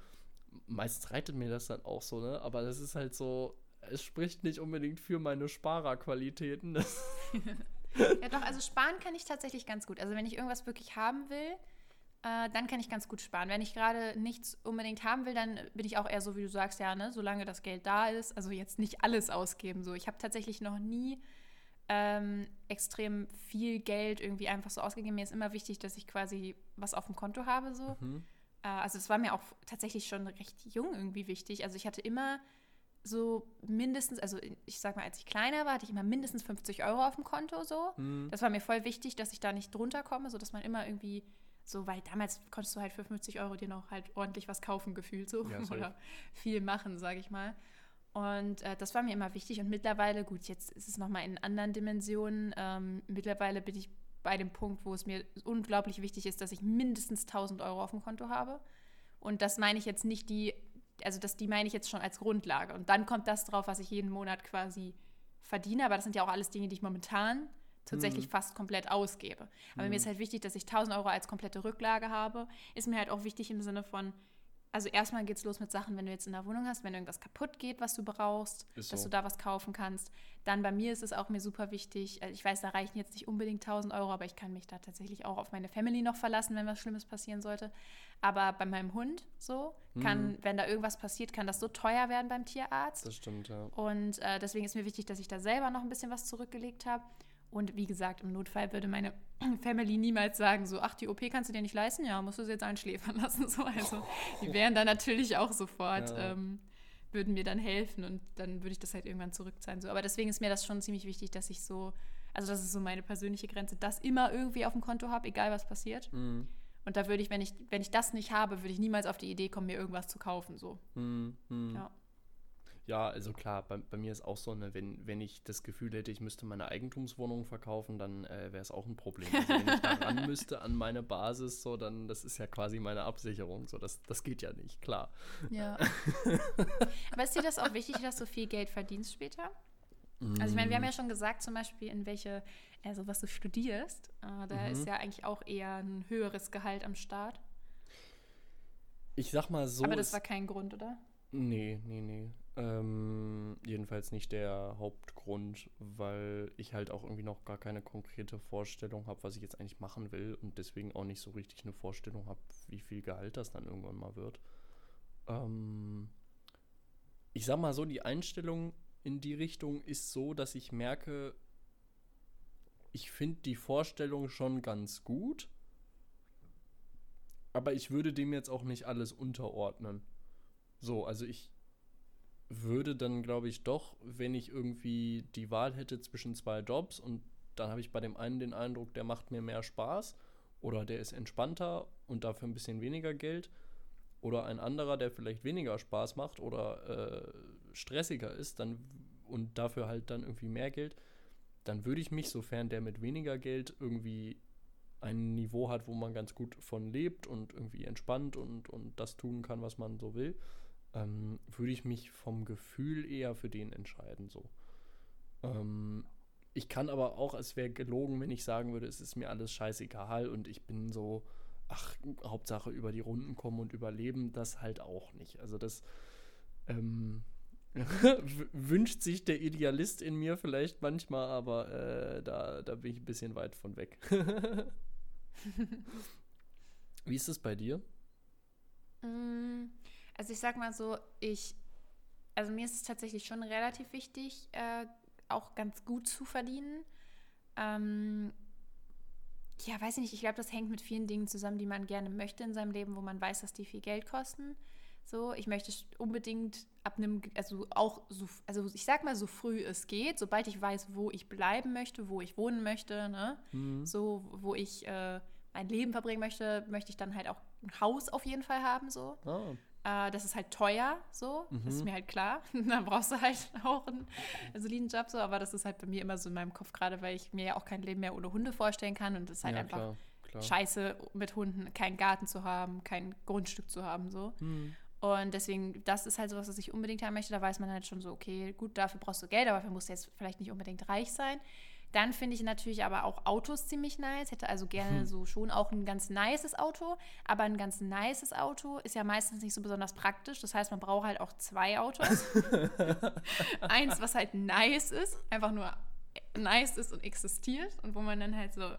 Meistens reitet mir das dann auch so, ne? Aber das ist halt so, es spricht nicht unbedingt für meine Sparerqualitäten. ja, doch, also sparen kann ich tatsächlich ganz gut. Also wenn ich irgendwas wirklich haben will, äh, dann kann ich ganz gut sparen. Wenn ich gerade nichts unbedingt haben will, dann bin ich auch eher so, wie du sagst, ja, ne, solange das Geld da ist, also jetzt nicht alles ausgeben. So, ich habe tatsächlich noch nie ähm, extrem viel Geld irgendwie einfach so ausgegeben. Mir ist immer wichtig, dass ich quasi was auf dem Konto habe. So. Mhm. Äh, also es war mir auch tatsächlich schon recht jung irgendwie wichtig. Also ich hatte immer so mindestens, also ich sag mal, als ich kleiner war, hatte ich immer mindestens 50 Euro auf dem Konto so. Mhm. Das war mir voll wichtig, dass ich da nicht drunter komme, sodass man immer irgendwie so, weil damals konntest du halt für 50 Euro dir noch halt ordentlich was kaufen, gefühlt so. Ja. Oder viel machen, sage ich mal. Und äh, das war mir immer wichtig. Und mittlerweile, gut, jetzt ist es nochmal in anderen Dimensionen. Ähm, mittlerweile bin ich bei dem Punkt, wo es mir unglaublich wichtig ist, dass ich mindestens 1000 Euro auf dem Konto habe. Und das meine ich jetzt nicht die, also das, die meine ich jetzt schon als Grundlage. Und dann kommt das drauf, was ich jeden Monat quasi verdiene. Aber das sind ja auch alles Dinge, die ich momentan tatsächlich fast komplett ausgebe. Aber mir ist halt wichtig, dass ich 1000 Euro als komplette Rücklage habe. Ist mir halt auch wichtig im Sinne von, also erstmal geht es los mit Sachen, wenn du jetzt in der Wohnung hast, wenn irgendwas kaputt geht, was du brauchst, Ist dass so. du da was kaufen kannst. Dann bei mir ist es auch mir super wichtig, also ich weiß, da reichen jetzt nicht unbedingt 1000 Euro, aber ich kann mich da tatsächlich auch auf meine Family noch verlassen, wenn was Schlimmes passieren sollte. Aber bei meinem Hund so, kann, wenn da irgendwas passiert, kann das so teuer werden beim Tierarzt. Das stimmt, ja. Und äh, deswegen ist mir wichtig, dass ich da selber noch ein bisschen was zurückgelegt habe. Und wie gesagt, im Notfall würde meine Family niemals sagen, so, ach, die OP kannst du dir nicht leisten, ja, musst du sie jetzt einschläfern lassen. So, also die wären dann natürlich auch sofort, Ja. ähm, würden mir dann helfen und dann würde ich das halt irgendwann zurückzahlen. So. Aber deswegen ist mir das schon ziemlich wichtig, dass ich so, also das ist so meine persönliche Grenze, das immer irgendwie auf dem Konto habe, egal was passiert. Mhm. Und da würde ich, wenn ich, wenn ich das nicht habe, würde ich niemals auf die Idee kommen, mir irgendwas zu kaufen. So. Mhm. Mhm. Ja. Ja, also klar, bei, bei mir ist auch so, ne, wenn, wenn ich das Gefühl hätte, ich müsste meine Eigentumswohnung verkaufen, dann äh, wäre es auch ein Problem. Also wenn ich da ran müsste an meine Basis, so, dann das ist ja quasi meine Absicherung. So, das, das geht ja nicht, klar. Ja. Aber ist dir das auch wichtig, dass du viel Geld verdienst später? Also ich meine, wir haben ja schon gesagt, zum Beispiel, in welche, also was du studierst, äh, da Mhm. ist ja eigentlich auch eher ein höheres Gehalt am Start. Ich sag mal so. Aber das war kein Grund, oder? Nee, nee, nee. Ähm, jedenfalls nicht der Hauptgrund, weil ich halt auch irgendwie noch gar keine konkrete Vorstellung habe, was ich jetzt eigentlich machen will und deswegen auch nicht so richtig eine Vorstellung habe, wie viel Gehalt das dann irgendwann mal wird. Ähm, ich sag mal so, die Einstellung in die Richtung ist so, dass ich merke, ich finde die Vorstellung schon ganz gut, aber ich würde dem jetzt auch nicht alles unterordnen. So, also ich würde dann, glaube ich, doch, wenn ich irgendwie die Wahl hätte zwischen zwei Jobs und dann habe ich bei dem einen den Eindruck, der macht mir mehr Spaß oder der ist entspannter und dafür ein bisschen weniger Geld oder ein anderer, der vielleicht weniger Spaß macht oder äh, stressiger ist dann und dafür halt dann irgendwie mehr Geld, dann würde ich mich, sofern der mit weniger Geld irgendwie ein Niveau hat, wo man ganz gut von lebt und irgendwie entspannt und, und das tun kann, was man so will, ähm, würde ich mich vom Gefühl eher für den entscheiden. So. Ähm, ich kann aber auch, es wäre gelogen, wenn ich sagen würde, es ist mir alles scheißegal und ich bin so, ach, Hauptsache über die Runden kommen und überleben, das halt auch nicht. Also das ähm, wünscht sich der Idealist in mir vielleicht manchmal, aber äh, da, da bin ich ein bisschen weit von weg. Wie ist es bei dir? Mm, Also ich sag mal so, ich, also mir ist es tatsächlich schon relativ wichtig, äh, auch ganz gut zu verdienen. Ähm, ja, weiß ich nicht, ich glaube, das hängt mit vielen Dingen zusammen, die man gerne möchte in seinem Leben, wo man weiß, dass die viel Geld kosten. So, ich möchte unbedingt ab einem, also auch so, also ich sag mal, so früh es geht, sobald ich weiß, wo ich bleiben möchte, wo ich wohnen möchte, ne? So, wo ich äh, mein Leben verbringen möchte, möchte ich dann halt auch ein Haus auf jeden Fall haben, so. Ah, Äh, das ist halt teuer, so. Das ist mir halt klar. dann brauchst du halt auch einen soliden Job, so. Aber das ist halt bei mir immer so in meinem Kopf gerade, weil ich mir ja auch kein Leben mehr ohne Hunde vorstellen kann. Und es ist halt ja, einfach klar, klar. scheiße, mit Hunden keinen Garten zu haben, kein Grundstück zu haben, so. Hm. Und deswegen, das ist halt sowas, was ich unbedingt haben möchte. Da weiß man halt schon so, okay, gut, dafür brauchst du Geld, aber dafür musst du jetzt vielleicht nicht unbedingt reich sein. Dann finde ich natürlich aber auch Autos ziemlich nice. Hätte also gerne so schon auch ein ganz nices Auto. Aber ein ganz nices Auto ist ja meistens nicht so besonders praktisch. Das heißt, man braucht halt auch zwei Autos. Eins, was halt nice ist, einfach nur nice ist und existiert und wo man dann halt so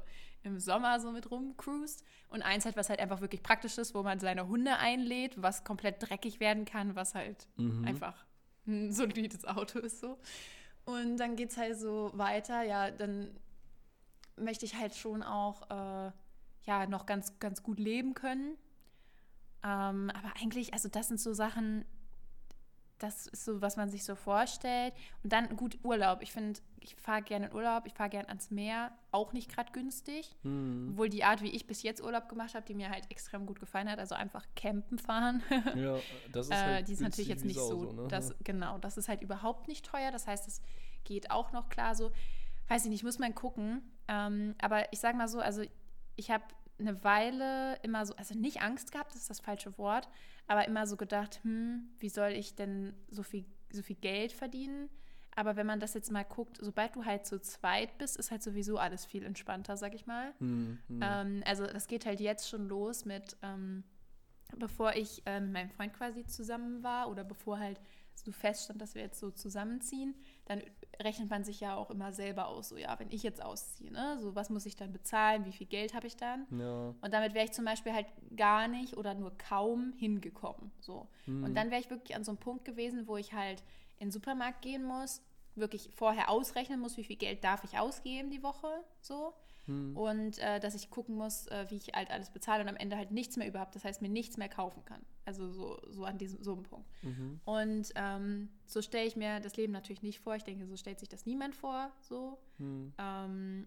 im Sommer so mit rumcruist. Und eins halt, was halt einfach wirklich praktisch ist, wo man seine Hunde einlädt, was komplett dreckig werden kann, was halt mhm. einfach ein solides Auto ist so. Und dann geht es halt so weiter, ja, dann möchte ich halt schon auch äh, ja noch ganz, ganz gut leben können. Ähm, aber eigentlich, also das sind so Sachen, das ist so, was man sich so vorstellt. Und dann gut Urlaub. Ich finde, ich fahre gerne in Urlaub, ich fahre gerne ans Meer, auch nicht gerade günstig. Hm. Obwohl die Art, wie ich bis jetzt Urlaub gemacht habe, die mir halt extrem gut gefallen hat, also einfach campen fahren. Ja, das ist halt äh, Die ist natürlich jetzt nicht so, so ne? das, genau, das ist halt überhaupt nicht teuer. Das heißt, es geht auch noch klar so. Weiß ich nicht, muss man gucken. Ähm, aber ich sage mal so, also ich habe eine Weile immer so, also nicht Angst gehabt, das ist das falsche Wort, aber immer so gedacht, hm, wie soll ich denn so viel, so viel Geld verdienen? Aber wenn man das jetzt mal guckt, sobald du halt zu zweit bist, ist halt sowieso alles viel entspannter, sag ich mal. Hm, hm. Ähm, also das geht halt jetzt schon los mit, ähm, bevor ich äh, mit meinem Freund quasi zusammen war oder bevor halt so feststand, dass wir jetzt so zusammenziehen, dann rechnet man sich ja auch immer selber aus. So, ja, wenn ich jetzt ausziehe, ne, so was muss ich dann bezahlen, wie viel Geld habe ich dann? Ja. Und damit wäre ich zum Beispiel halt gar nicht oder nur kaum hingekommen. So. Mhm. Und dann wäre ich wirklich an so einem Punkt gewesen, wo ich halt in den Supermarkt gehen muss, wirklich vorher ausrechnen muss, wie viel Geld darf ich ausgeben die Woche, so. Hm. Und äh, dass ich gucken muss, äh, wie ich halt alles bezahle und am Ende halt nichts mehr überhaupt, das heißt mir nichts mehr kaufen kann. Also so, so an diesem so einem Punkt. Mhm. Und ähm, so stelle ich mir das Leben natürlich nicht vor. Ich denke, so stellt sich das niemand vor. So. Hm. Ähm,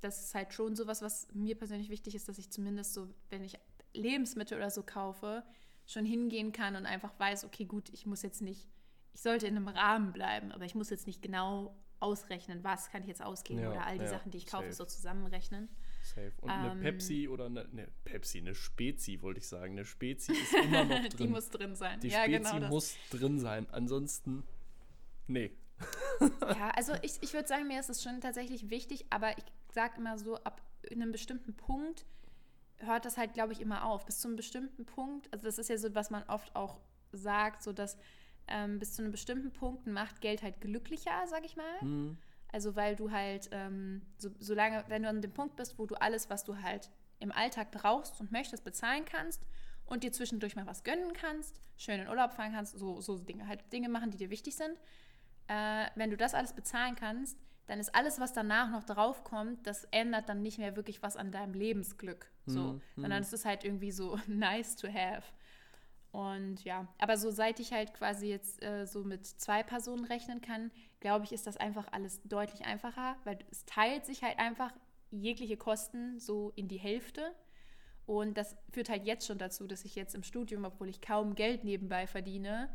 das ist halt schon sowas, was mir persönlich wichtig ist, dass ich zumindest so, wenn ich Lebensmittel oder so kaufe, schon hingehen kann und einfach weiß, okay, gut, ich muss jetzt nicht, ich sollte in einem Rahmen bleiben, aber ich muss jetzt nicht genau ausrechnen, was kann ich jetzt ausgeben ja, oder all die ja, Sachen, die ich kaufe, safe. so zusammenrechnen. Safe. Und ähm, eine Pepsi oder eine, eine, Pepsi, eine Spezi, wollte ich sagen. Eine Spezi ist immer noch drin. die muss drin sein. Die ja, Spezi genau muss drin sein. Ansonsten, nee. ja, also ich, ich würde sagen, mir ist es schon tatsächlich wichtig, aber ich sage immer so, ab einem bestimmten Punkt hört das halt, glaube ich, immer auf. Bis zu einem bestimmten Punkt, also das ist ja so, was man oft auch sagt, so dass ähm, bis zu einem bestimmten Punkt macht Geld halt glücklicher, sag ich mal. Mhm. Also weil du halt, ähm, so, solange, wenn du an dem Punkt bist, wo du alles, was du halt im Alltag brauchst und möchtest, bezahlen kannst und dir zwischendurch mal was gönnen kannst, schön in Urlaub fahren kannst, so, so Dinge, halt Dinge machen, die dir wichtig sind. Äh, wenn du das alles bezahlen kannst, dann ist alles, was danach noch draufkommt, das ändert dann nicht mehr wirklich was an deinem Lebensglück. So, mhm. sondern mhm. es ist halt irgendwie so nice to have. Und ja, aber so seit ich halt quasi jetzt äh, so mit zwei Personen rechnen kann, glaube ich, ist das einfach alles deutlich einfacher, weil es teilt sich halt einfach jegliche Kosten so in die Hälfte. Und das führt halt jetzt schon dazu, dass ich jetzt im Studium, obwohl ich kaum Geld nebenbei verdiene,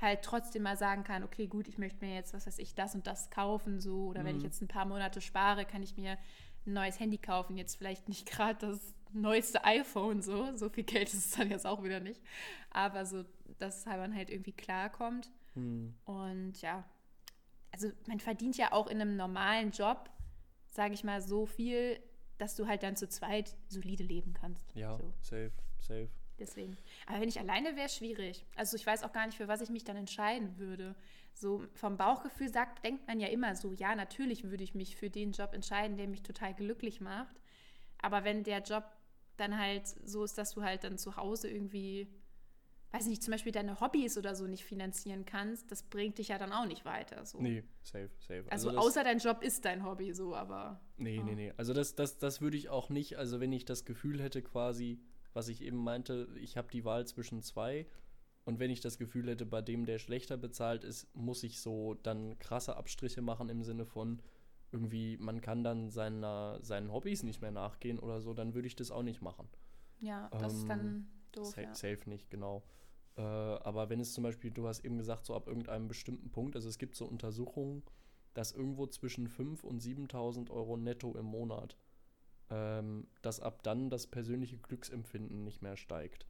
halt trotzdem mal sagen kann, okay, gut, ich möchte mir jetzt, was weiß ich, das und das kaufen, so. Oder mhm. wenn ich mhm. jetzt ein paar Monate spare, kann ich mir ein neues Handy kaufen. Jetzt vielleicht nicht gerade das neueste iPhone so. So viel Geld ist es dann jetzt auch wieder nicht. Aber so, dass man halt irgendwie klarkommt. Hm. Und ja, also man verdient ja auch in einem normalen Job, sage ich mal, so viel, dass du halt dann zu zweit solide leben kannst. Ja, so. safe, safe. Deswegen. Aber wenn ich alleine wäre, schwierig. Also ich weiß auch gar nicht, für was ich mich dann entscheiden würde. So vom Bauchgefühl sagt, denkt man ja immer so, ja, natürlich würde ich mich für den Job entscheiden, der mich total glücklich macht. Aber wenn der Job dann halt so ist, dass du halt dann zu Hause irgendwie, weiß nicht, zum Beispiel deine Hobbys oder so nicht finanzieren kannst, das bringt dich ja dann auch nicht weiter. So. Nee, safe, safe. Also, also außer dein Job ist dein Hobby so, aber. Nee, oh. nee, nee. Also das, das, das würde ich auch nicht, also wenn ich das Gefühl hätte quasi, was ich eben meinte, ich habe die Wahl zwischen zwei und wenn ich das Gefühl hätte, bei dem, der schlechter bezahlt ist, muss ich so dann krasse Abstriche machen im Sinne von, irgendwie, man kann dann seiner, seinen Hobbys nicht mehr nachgehen oder so, dann würde ich das auch nicht machen. Ja, das ähm, ist dann ähm, doof. Safe, ja. safe nicht, genau. Äh, aber wenn es zum Beispiel, du hast eben gesagt, so ab irgendeinem bestimmten Punkt, also es gibt so Untersuchungen, dass irgendwo zwischen 5.000 und 7.000 Euro netto im Monat, ähm, dass ab dann das persönliche Glücksempfinden nicht mehr steigt.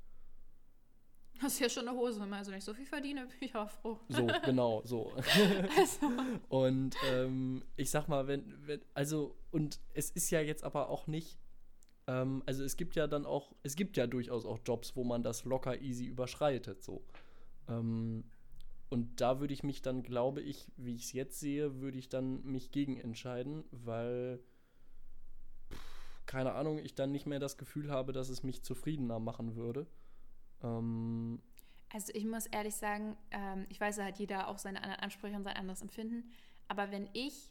Das ist ja schon eine Hose, also wenn ich so viel verdiene, bin ich auch froh. So, genau, so. also. Und ähm, ich sag mal, wenn, wenn, also, und es ist ja jetzt aber auch nicht, ähm, also es gibt ja dann auch, es gibt ja durchaus auch Jobs, wo man das locker easy überschreitet, so. Ähm, und da würde ich mich dann, glaube ich, wie ich es jetzt sehe, würde ich dann mich gegen entscheiden, weil keine Ahnung, ich dann nicht mehr das Gefühl habe, dass es mich zufriedener machen würde. Ähm, also ich muss ehrlich sagen, ähm, ich weiß, da hat jeder auch seine anderen Ansprüche und sein anderes Empfinden. Aber wenn ich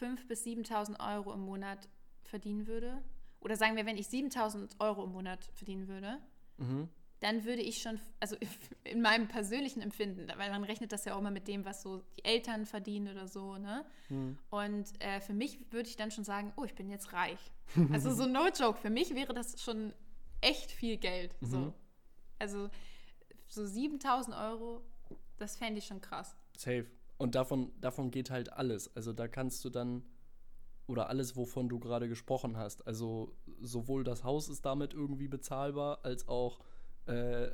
5.000 bis 7.000 Euro im Monat verdienen würde, oder sagen wir, wenn ich 7.000 Euro im Monat verdienen würde, mhm. dann würde ich schon, also in meinem persönlichen Empfinden, weil man rechnet das ja auch immer mit dem, was so die Eltern verdienen oder so, ne? Mhm. Und äh, für mich würde ich dann schon sagen, oh, ich bin jetzt reich. Also so no joke, für mich wäre das schon echt viel Geld. Mhm. So. Also so 7.000 Euro, das fände ich schon krass. Safe. Und davon, davon geht halt alles. Also da kannst du dann, oder alles, wovon du gerade gesprochen hast. Also sowohl das Haus ist damit irgendwie bezahlbar, als auch äh,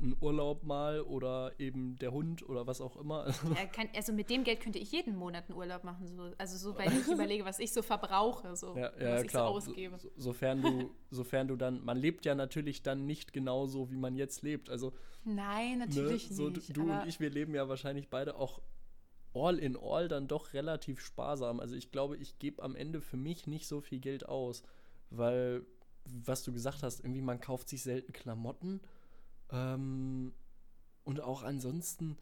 ein Urlaub mal oder eben der Hund oder was auch immer. Kann, also mit dem Geld könnte ich jeden Monat einen Urlaub machen. So. Also so, weil ich überlege, was ich so verbrauche, so, ja, ja, was ich klar. so ausgebe. So, sofern, du, sofern du dann, man lebt ja natürlich dann nicht genauso, wie man jetzt lebt. Also, Nein, ne, natürlich ne, so, nicht. Du und ich, wir leben ja wahrscheinlich beide auch all in all dann doch relativ sparsam. Also ich glaube, ich gebe am Ende für mich nicht so viel Geld aus, weil, was du gesagt hast, irgendwie man kauft sich selten Klamotten ähm, und auch ansonsten,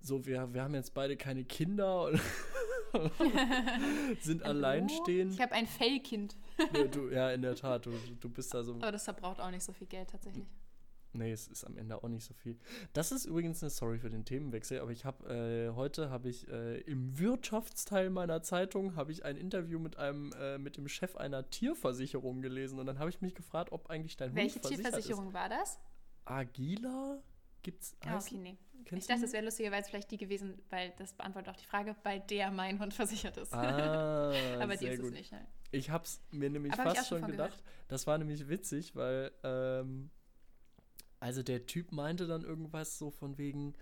so, wir, wir haben jetzt beide keine Kinder sind alleinstehend. Ich habe ein Fellkind. ja, du, ja, in der Tat. Du, du bist da so. Aber das verbraucht auch nicht so viel Geld tatsächlich. Nee, es ist am Ende auch nicht so viel. Das ist übrigens eine Sorry für den Themenwechsel, aber ich habe äh, heute habe ich äh, im Wirtschaftsteil meiner Zeitung habe ich ein Interview mit einem äh, mit dem Chef einer Tierversicherung gelesen und dann habe ich mich gefragt, ob eigentlich dein Welche Hund Tierversicherung ist. war das? Agila? Gibt's ah, okay, nee. Ich dachte, das wäre lustigerweise vielleicht die gewesen, weil das beantwortet auch die Frage, bei der mein Hund versichert ist. Ah, Aber die ist gut. es nicht. Nein. Ich habe es mir nämlich Aber fast schon gedacht. Gehört. Das war nämlich witzig, weil ähm, also der Typ meinte dann irgendwas so von wegen,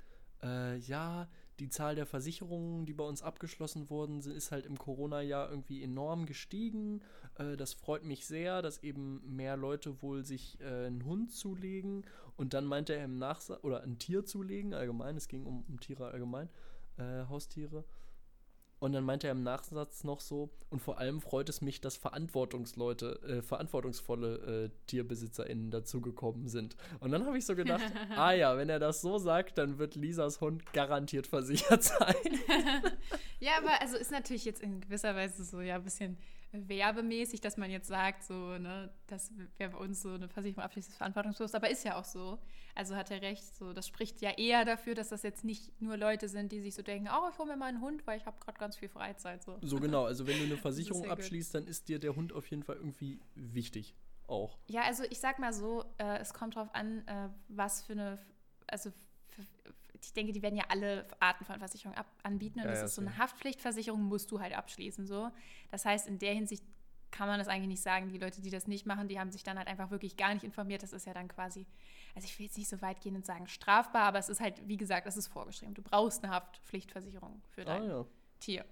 äh, ja, die Zahl der Versicherungen, die bei uns abgeschlossen wurden, ist halt im Corona-Jahr irgendwie enorm gestiegen. Äh, das freut mich sehr, dass eben mehr Leute wohl sich äh, einen Hund zulegen. Und dann meinte er im Nachsatz, oder ein Tier zulegen, allgemein, es ging um, um Tiere allgemein, äh, Haustiere. Und dann meinte er im Nachsatz noch so, und vor allem freut es mich, dass Verantwortungsleute, äh, verantwortungsvolle äh, TierbesitzerInnen dazugekommen sind. Und dann habe ich so gedacht, ah ja, wenn er das so sagt, dann wird Lisas Hund garantiert versichert sein. ja, aber also ist natürlich jetzt in gewisser Weise so ja ein bisschen werbemäßig, dass man jetzt sagt, so, ne, dass wer bei uns so eine Versicherung abschließt, ist verantwortungslos, aber ist ja auch so. Also hat er recht, so, das spricht ja eher dafür, dass das jetzt nicht nur Leute sind, die sich so denken, oh, ich hole mir mal einen Hund, weil ich habe gerade ganz viel Freizeit. So. so genau, also wenn du eine Versicherung abschließt, gut. dann ist dir der Hund auf jeden Fall irgendwie wichtig. Auch. Ja, also ich sag mal so, äh, es kommt drauf an, äh, was für eine, also ich denke, die werden ja alle Arten von Versicherungen anbieten. Und ja, das ja, ist so eine Haftpflichtversicherung, musst du halt abschließen. So. Das heißt, in der Hinsicht kann man das eigentlich nicht sagen. Die Leute, die das nicht machen, die haben sich dann halt einfach wirklich gar nicht informiert. Das ist ja dann quasi, also ich will jetzt nicht so weit gehen und sagen strafbar, aber es ist halt, wie gesagt, das ist vorgeschrieben. Du brauchst eine Haftpflichtversicherung für dein ah, ja. Tier.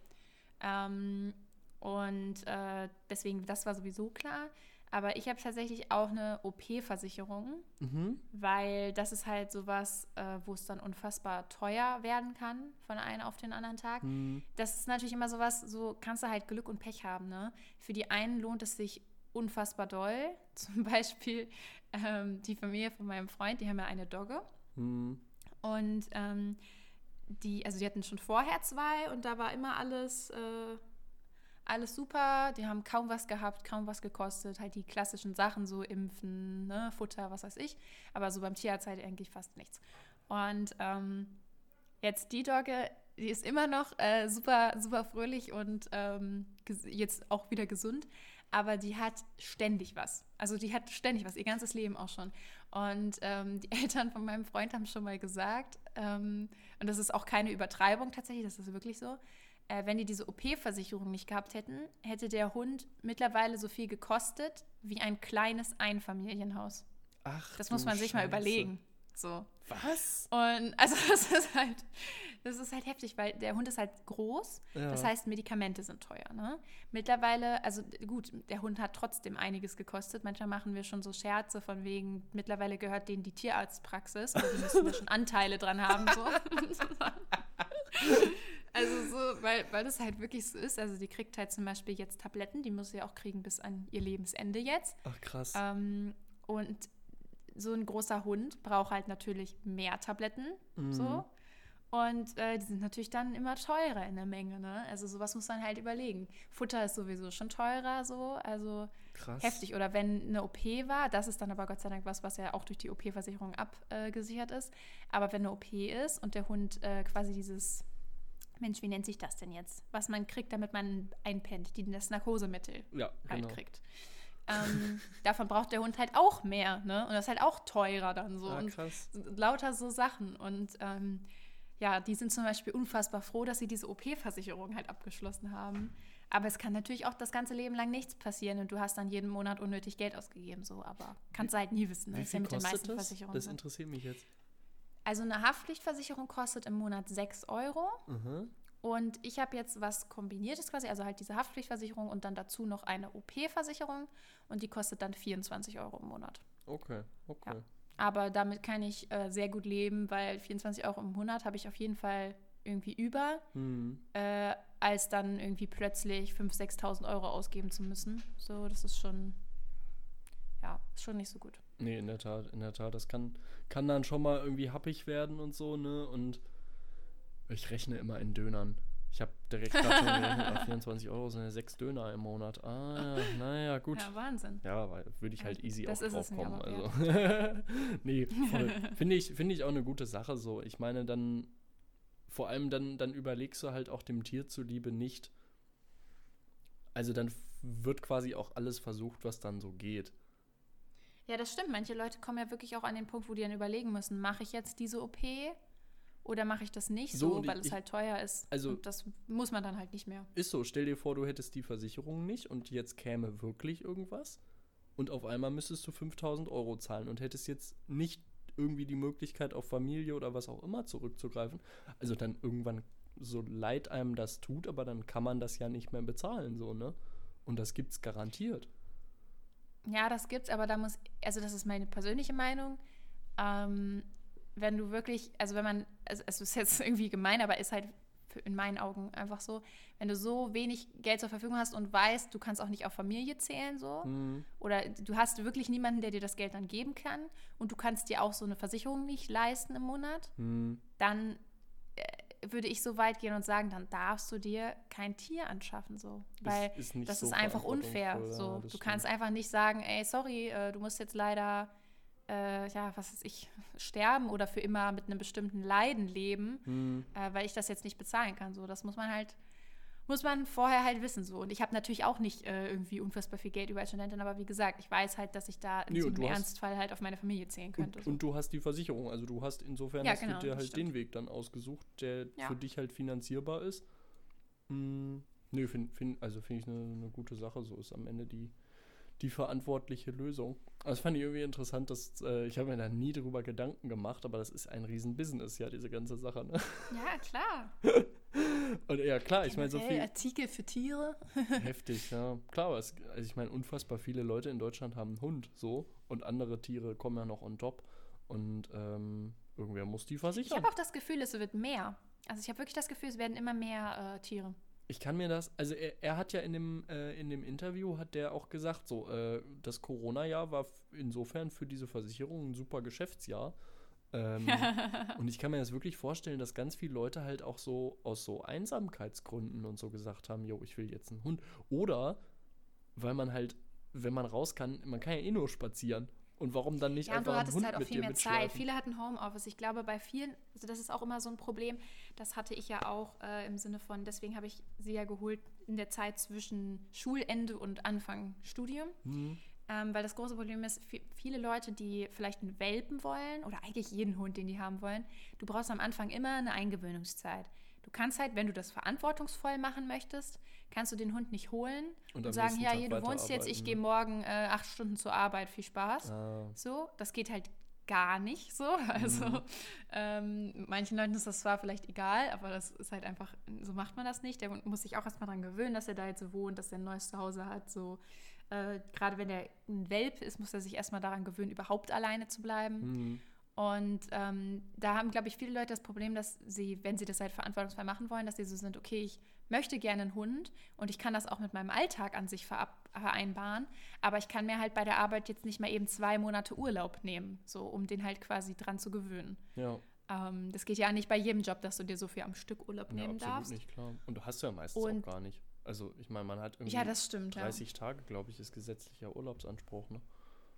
Ähm, und äh, deswegen, das war sowieso klar. Aber ich habe tatsächlich auch eine OP-Versicherung, mhm. weil das ist halt sowas, äh, wo es dann unfassbar teuer werden kann von einem auf den anderen Tag. Mhm. Das ist natürlich immer sowas, so kannst du halt Glück und Pech haben. Ne? Für die einen lohnt es sich unfassbar doll. Zum Beispiel ähm, die Familie von meinem Freund, die haben ja eine Dogge. Mhm. Und ähm, die, also die hatten schon vorher zwei und da war immer alles. Äh, alles super, die haben kaum was gehabt, kaum was gekostet, halt die klassischen Sachen, so Impfen, ne, Futter, was weiß ich, aber so beim Tierarzt halt eigentlich fast nichts. Und ähm, jetzt die Dogge, die ist immer noch äh, super, super fröhlich und ähm, jetzt auch wieder gesund, aber die hat ständig was. Also die hat ständig was, ihr ganzes Leben auch schon. Und ähm, die Eltern von meinem Freund haben schon mal gesagt, ähm, und das ist auch keine Übertreibung tatsächlich, das ist wirklich so, äh, wenn die diese OP-Versicherung nicht gehabt hätten, hätte der Hund mittlerweile so viel gekostet wie ein kleines Einfamilienhaus. Ach, das muss man sich Scheiße. mal überlegen. So. Was? Und also das ist halt, das ist halt heftig, weil der Hund ist halt groß. Ja. Das heißt, Medikamente sind teuer. Ne? Mittlerweile, also gut, der Hund hat trotzdem einiges gekostet. Manchmal machen wir schon so Scherze von wegen, mittlerweile gehört denen die Tierarztpraxis, wo die müssen wir schon Anteile dran haben. So. Also so, weil, weil das halt wirklich so ist. Also die kriegt halt zum Beispiel jetzt Tabletten, die muss sie auch kriegen bis an ihr Lebensende jetzt. Ach krass. Ähm, und so ein großer Hund braucht halt natürlich mehr Tabletten. Mhm. So. Und äh, die sind natürlich dann immer teurer in der Menge, ne? Also sowas muss man halt überlegen. Futter ist sowieso schon teurer, so, also krass. heftig. Oder wenn eine OP war, das ist dann aber Gott sei Dank was, was ja auch durch die OP-Versicherung abgesichert ist. Aber wenn eine OP ist und der Hund äh, quasi dieses, Mensch, wie nennt sich das denn jetzt? Was man kriegt, damit man einpennt, die, das Narkosemittel Ja, halt genau. kriegt. Ähm, davon braucht der Hund halt auch mehr, ne? Und das ist halt auch teurer dann so. Ah, und krass. lauter so Sachen. Und ähm, ja, die sind zum Beispiel unfassbar froh, dass sie diese OP-Versicherung halt abgeschlossen haben. Aber es kann natürlich auch das ganze Leben lang nichts passieren und du hast dann jeden Monat unnötig Geld ausgegeben, so. Aber kannst du halt nie wissen. Ne? Wie Das ist ja viel mit den meisten das? Versicherungen. Das interessiert mich jetzt. Also eine Haftpflichtversicherung kostet im Monat 6 Euro. Mhm. Und ich habe jetzt was Kombiniertes quasi, also halt diese Haftpflichtversicherung und dann dazu noch eine OP-Versicherung und die kostet dann 24 Euro im Monat. Okay, okay. Ja. Aber damit kann ich äh, sehr gut leben, weil 24 Euro im Monat habe ich auf jeden Fall irgendwie über, Hm. äh, als dann irgendwie plötzlich 5.000, 6.000 Euro ausgeben zu müssen. So, das ist schon, ja, ist schon nicht so gut. Nee, in der Tat, in der Tat. Das kann, kann dann schon mal irgendwie happig werden und so, ne? Und ich rechne immer in Dönern. Ich habe direkt gerade schon gerechnet, ah, 24 Euro sind ja sechs Döner im Monat. Ah, naja, gut. Ja, Wahnsinn. Ja, weil würde ich halt easy das auch ist drauf kommen. Also. nee. Finde ich, finde ich auch eine gute Sache so. Ich meine, dann, vor allem dann, dann überlegst du halt auch dem Tier zuliebe nicht. Also dann wird quasi auch alles versucht, was dann so geht. Ja, das stimmt. Manche Leute kommen ja wirklich auch an den Punkt, wo die dann überlegen müssen, mache ich jetzt diese OP oder mache ich das nicht So, so, weil ich- es halt teuer ist. also- und das muss man dann halt nicht mehr. Ist so, stell dir vor, du hättest die Versicherung nicht und jetzt käme wirklich irgendwas und auf einmal müsstest du 5000 Euro zahlen und hättest jetzt nicht irgendwie die Möglichkeit auf Familie oder was auch immer zurückzugreifen. Also dann irgendwann, so leid einem das tut, aber dann kann man das ja nicht mehr bezahlen, so, ne? Und das gibt's garantiert. Ja, das gibt's, aber da muss, also das ist meine persönliche Meinung. Ähm, wenn du wirklich, also wenn man, also es ist jetzt irgendwie gemein, aber ist halt in meinen Augen einfach so, wenn du so wenig Geld zur Verfügung hast und weißt, du kannst auch nicht auf Familie zählen, so, Hm. oder du hast wirklich niemanden, der dir das Geld dann geben kann und du kannst dir auch so eine Versicherung nicht leisten im Monat, Hm. dann äh, würde ich so weit gehen und sagen, dann darfst du dir kein Tier anschaffen, so. Weil ist nicht das so ist einfach unfair. So. Du kannst stimmt. einfach nicht sagen, ey, sorry, äh, du musst jetzt leider, äh, ja, was weiß ich, sterben oder für immer mit einem bestimmten Leiden leben, Hm. äh, weil ich das jetzt nicht bezahlen kann. So, das muss man halt, muss man vorher halt wissen. So. Und ich habe natürlich auch nicht äh, irgendwie unfassbar viel Geld über als Studentin, aber wie gesagt, ich weiß halt, dass ich da Nee, hast- Ernstfall halt auf meine Familie zählen könnte. Und, so. und du hast die Versicherung, also du hast insofern Ja, hast genau, du dir halt stimmt. den Weg dann ausgesucht, der Ja. für dich halt finanzierbar ist. Hm, nö, find, find, also finde ich eine eine gute Sache, so ist am Ende die, die verantwortliche Lösung. Das fand ich irgendwie interessant, dass äh, ich habe mir da nie drüber Gedanken gemacht, aber das ist ein Riesenbusiness, ja, diese ganze Sache. Ne? ja, klar. Und ja, klar, ich meine, so viel Artikel für Tiere. heftig, ja. Klar, aber es, also ich meine, unfassbar viele Leute in Deutschland haben einen Hund, so, und andere Tiere kommen ja noch on top. Und ähm, irgendwer muss die Ich versichern. habe auch das Gefühl, es wird mehr. Also ich habe wirklich das Gefühl, es werden immer mehr äh, Tiere. Ich kann mir das, also er, er hat ja in dem, äh, in dem Interview, hat der auch gesagt, so, äh, das Corona-Jahr war insofern für diese Versicherung ein super Geschäftsjahr. Ähm, und ich kann mir das wirklich vorstellen, dass ganz viele Leute halt auch so aus so Einsamkeitsgründen und so gesagt haben, jo, ich will jetzt einen Hund. Oder weil man halt, wenn man raus kann, man kann ja eh nur spazieren. Und warum dann nicht Ja, einfach einen Hund halt auch mit viel dir mehr Zeit. Viele hatten Homeoffice. Ich glaube, bei vielen, also das ist auch immer so ein Problem. Das hatte ich ja auch äh, im Sinne von, deswegen habe ich sie ja geholt in der Zeit zwischen Schulende und Anfang Studium. Hm, Ähm, weil das große Problem ist, vi- viele Leute, die vielleicht einen Welpen wollen oder eigentlich jeden Hund, den die haben wollen, du brauchst am Anfang immer eine Eingewöhnungszeit. Du kannst halt, wenn du das verantwortungsvoll machen möchtest, kannst du den Hund nicht holen Und und, sagen, ja, Tag hier, du wohnst jetzt, ich gehe morgen äh, acht Stunden zur Arbeit, viel Spaß. ah, So, das geht halt gar nicht so. Also Mhm. ähm, manchen Leuten ist das zwar vielleicht egal, aber das ist halt einfach, so macht man das nicht. Der Hund muss sich auch erstmal daran gewöhnen, dass er da jetzt so wohnt, dass er ein neues Zuhause hat. So, äh, gerade wenn er ein Welp ist, muss er sich erstmal daran gewöhnen, überhaupt alleine zu bleiben. hm. Und ähm, da haben, glaube ich, viele Leute das Problem, dass sie, wenn sie das halt verantwortungsvoll machen wollen, dass sie so sind, okay, ich möchte gerne einen Hund und ich kann das auch mit meinem Alltag an sich vereinbaren, aber ich kann mir halt bei der Arbeit jetzt nicht mal eben zwei Monate Urlaub nehmen, so um den halt quasi dran zu gewöhnen. Ja. Ähm, das geht ja nicht bei jedem Job, dass du dir so viel am Stück Urlaub Ja, nehmen absolut darfst. nicht, klar. Und du hast ja meistens Und- auch gar nicht. Also, ich meine, man hat irgendwie Ja, das stimmt, ja. 30 Tage, glaube ich, ist gesetzlicher Urlaubsanspruch, ne?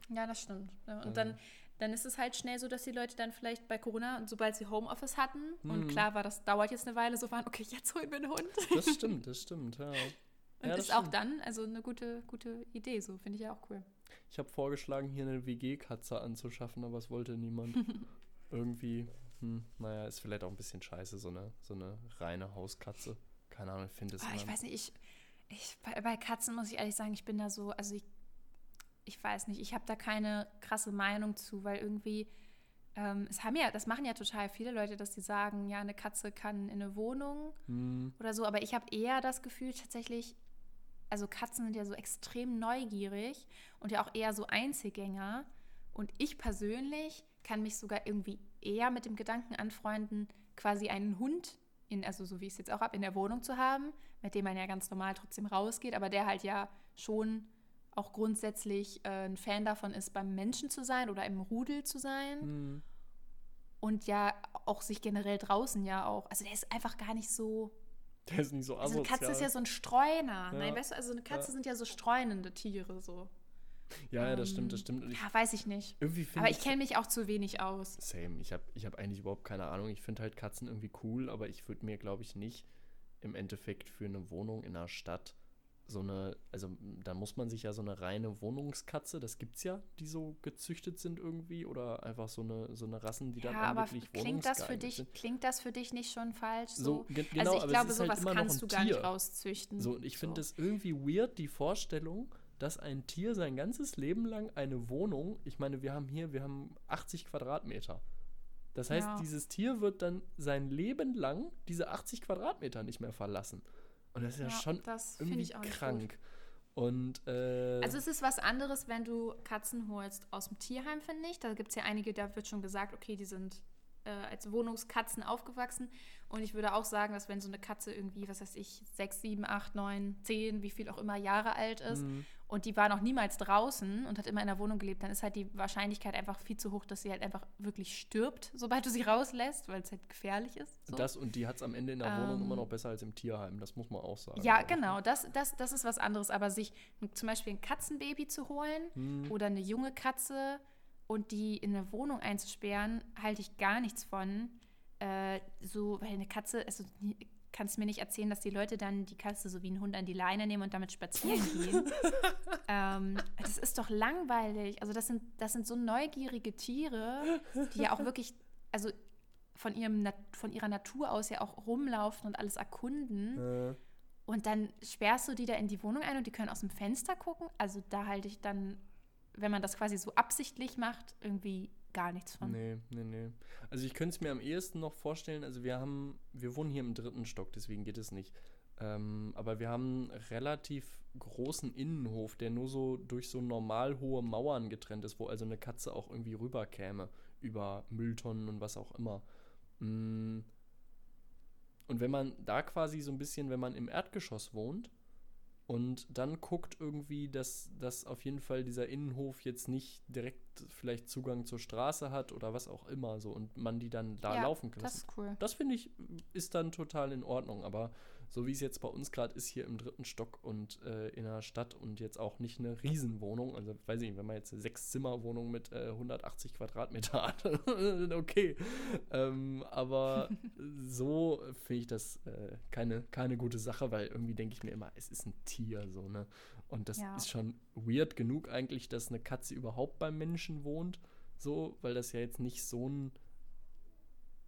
Ja, das stimmt. Ja, und dann, dann ist es halt schnell so, dass die Leute dann vielleicht bei Corona, und sobald sie Homeoffice hatten, und Mhm. klar war, das dauert jetzt eine Weile, so waren, okay, jetzt holen wir einen Hund. Das stimmt, das stimmt, ja. Und ja, das ist auch dann also eine gute, gute Idee, so finde ich ja auch cool. Ich habe vorgeschlagen, hier eine WG-Katze anzuschaffen, aber es wollte niemand. Irgendwie, hm, naja, ist vielleicht auch ein bisschen scheiße, so eine, so eine reine Hauskatze. Keine Ahnung, ich finde es Ah, ich weiß nicht, ich, ich bei, bei Katzen muss ich ehrlich sagen, ich bin da so, also ich, ich weiß nicht, ich habe da keine krasse Meinung zu, weil irgendwie, ähm, es haben ja, das machen ja total viele Leute, dass sie sagen, ja, eine Katze kann in eine Wohnung Hm, oder so, aber ich habe eher das Gefühl tatsächlich, also Katzen sind ja so extrem neugierig und ja auch eher so Einzelgänger. Und ich persönlich kann mich sogar irgendwie eher mit dem Gedanken anfreunden, quasi einen Hund, in, also so wie ich es jetzt auch habe, in der Wohnung zu haben, mit dem man ja ganz normal trotzdem rausgeht, aber der halt ja schon auch grundsätzlich äh, ein Fan davon ist, beim Menschen zu sein oder im Rudel zu sein hm. und ja auch sich generell draußen ja auch, also der ist einfach gar nicht so Der ist nicht so also asozial. eine Katze ist ja so ein Streuner. Ja. Nein, weißt du, also eine Katze Ja. sind ja so streunende Tiere so. ja, ja, das stimmt, das Ähm, stimmt. Und ich, Ja, weiß ich nicht. Aber ich kenne mich auch zu wenig aus. Same. Ich habe ich hab eigentlich überhaupt keine Ahnung. Ich finde halt Katzen irgendwie cool, aber ich würde mir, glaube ich, nicht im Endeffekt für eine Wohnung in einer Stadt so eine, also da muss man sich ja so eine reine Wohnungskatze, das gibt's ja, die so gezüchtet sind irgendwie oder einfach so eine, so eine Rassen, die dann Ja, aber wirklich klingt das für dich, sind. klingt das für dich nicht schon falsch? So, So, ge- genau, also ich glaube, halt sowas noch kannst du gar nicht rauszüchten. So, und ich finde So. es irgendwie weird, die Vorstellung, dass ein Tier sein ganzes Leben lang eine Wohnung, ich meine, wir haben hier, wir haben 80 Quadratmeter. Das heißt, Ja. dieses Tier wird dann sein Leben lang diese 80 Quadratmeter nicht mehr verlassen. Und das ist ja, Ja, schon irgendwie krank. Und äh, Also es ist was anderes, wenn du Katzen holst aus dem Tierheim, finde ich. Da gibt es ja einige, da wird schon gesagt, okay, die sind äh, als Wohnungskatzen aufgewachsen. Und ich würde auch sagen, dass wenn so eine Katze irgendwie, was weiß ich, sechs, sieben, acht, neun, zehn, wie viel auch immer Jahre alt ist Mhm. und die war noch niemals draußen und hat immer in der Wohnung gelebt, dann ist halt die Wahrscheinlichkeit einfach viel zu hoch, dass sie halt einfach wirklich stirbt, sobald du sie rauslässt, weil es halt gefährlich ist. So. das und die hat es am Ende in der Wohnung Ähm, immer noch besser als im Tierheim, das muss man auch sagen. Ja, genau, das, das, das ist was anderes. Aber sich zum Beispiel ein Katzenbaby zu holen Hm. oder eine junge Katze und die in eine Wohnung einzusperren, halte ich gar nichts von. Äh, so, weil eine Katze, also kannst mir nicht erzählen, dass die Leute dann die Katze so wie ein Hund an die Leine nehmen und damit spazieren gehen. ähm, das ist doch langweilig. Also das sind, das sind so neugierige Tiere, die ja auch wirklich, also von, ihrem, von ihrer Natur aus ja auch rumlaufen und alles erkunden. Äh, Und dann sperrst du die da in die Wohnung ein und die können aus dem Fenster gucken. Also da halte ich dann, wenn man das quasi so absichtlich macht, irgendwie gar nichts von. Nee, nee, nee. Also ich könnte es mir am ehesten noch vorstellen, also wir haben, wir wohnen hier im dritten Stock, deswegen geht es nicht. Ähm, aber wir haben einen relativ großen Innenhof, der nur so durch so normal hohe Mauern getrennt ist, wo also eine Katze auch irgendwie rüberkäme, über Mülltonnen und was auch immer. Mm. Und wenn man da quasi so ein bisschen, wenn man im Erdgeschoss wohnt und dann guckt irgendwie, dass, dass auf jeden Fall dieser Innenhof jetzt nicht direkt vielleicht Zugang zur Straße hat oder was auch immer so und man die dann da ja, laufen kann. Das ist cool. Das finde ich ist dann total in Ordnung, aber so wie es jetzt bei uns gerade ist, hier im dritten Stock und äh, in der Stadt und jetzt auch nicht eine Riesenwohnung, also weiß ich nicht, wenn man jetzt eine Sechs-Zimmer-Wohnung mit äh, 180 Quadratmeter hat, okay. Ähm, aber so finde ich das äh, keine, keine gute Sache, weil irgendwie denke ich mir immer, es ist ein Tier, so, ne? Und das Ja. ist schon weird genug eigentlich, dass eine Katze überhaupt beim Menschen wohnt, so, weil das ja jetzt nicht so ein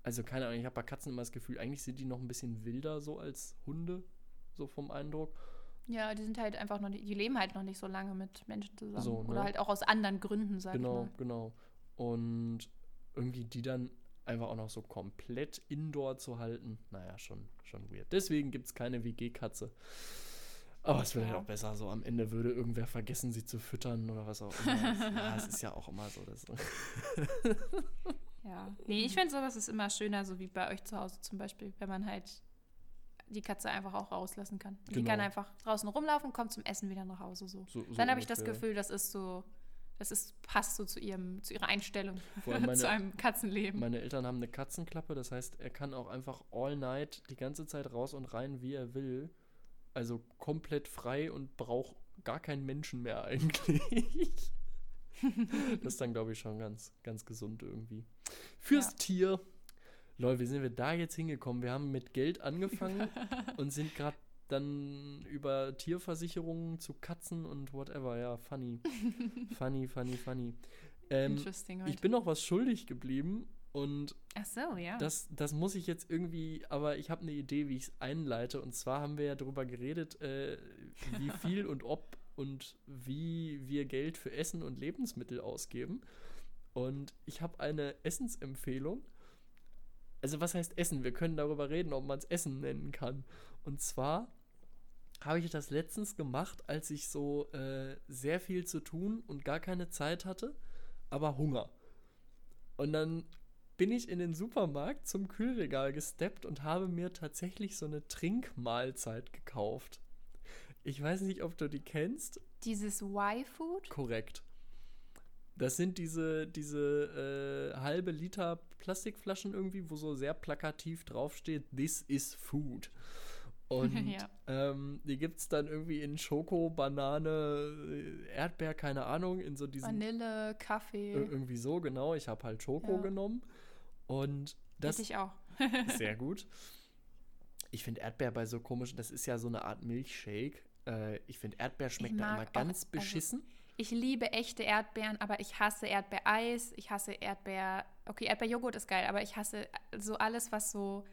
also keine Ahnung, ich habe bei Katzen immer das Gefühl, eigentlich sind die noch ein bisschen wilder so als Hunde, so vom Eindruck. Ja, die sind halt einfach noch, die leben halt noch nicht so lange mit Menschen zusammen. So, ne? Oder halt auch aus anderen Gründen, sag genau, ich mal. genau. Und irgendwie die dann einfach auch noch so komplett indoor zu halten, naja, schon, schon weird. Deswegen gibt es keine WG-Katze. Aber es wäre Ja. halt auch besser, so am Ende würde irgendwer vergessen, sie zu füttern oder was auch immer. ja, es ist ja auch immer so. Dass, Ja. Nee, ich finde sowas ist immer schöner, so wie bei euch zu Hause zum Beispiel, wenn man halt die Katze einfach auch rauslassen kann. Die Genau. kann einfach draußen rumlaufen, kommt zum Essen wieder nach Hause so. So- so Dann habe ich das. Gefühl, das ist so, das ist, passt so zu ihrem, zu ihrer Einstellung meine- zu einem Katzenleben. Meine Eltern haben eine Katzenklappe, das heißt, er kann auch einfach all night die ganze Zeit raus und rein, wie er will. Also komplett frei und braucht gar keinen Menschen mehr eigentlich. das ist dann, glaube ich, schon ganz, ganz gesund irgendwie. Fürs Ja. Tier. Lol, wie sind wir da jetzt hingekommen? Wir haben mit Geld angefangen und sind gerade dann über Tierversicherungen zu Katzen und whatever. Ja, funny. funny, funny, funny. Ähm, Interesting ich bin noch was schuldig geblieben und Ach so, ja. das, das muss ich jetzt irgendwie, aber ich habe eine Idee, wie ich es einleite. Und zwar haben wir ja darüber geredet, äh, wie viel und ob und wie wir Geld für Essen und Lebensmittel ausgeben. Und ich habe eine Essensempfehlung. Also was heißt Essen? Wir können darüber reden, ob man es Essen nennen kann. Und zwar habe ich das letztens gemacht, als ich so äh, sehr viel zu tun und gar keine Zeit hatte, aber Hunger. Und dann bin ich in den Supermarkt zum Kühlregal gesteppt und habe mir tatsächlich so eine Trinkmahlzeit gekauft. Ich weiß nicht, ob du die kennst. Dieses Y-Food? Korrekt. Das sind diese, diese äh, halbe Liter Plastikflaschen irgendwie, wo so sehr plakativ draufsteht, This is food. Und Ja. ähm, die gibt es dann irgendwie in Schoko, Banane, Erdbeer, keine Ahnung, in so diesen Vanille, Kaffee. Ir- irgendwie so, genau. Ich habe halt Schoko Ja. genommen. Und das Hätte ich auch. sehr gut. Ich finde Erdbeer bei so komischen, das ist ja so eine Art Milchshake. Äh, ich finde Erdbeer schmeckt da immer auch- ganz also- beschissen. Ich liebe echte Erdbeeren, aber ich hasse Erdbeereis. Ich hasse Erdbeer. Okay, Erdbeerjoghurt ist geil, aber ich hasse so alles, was so,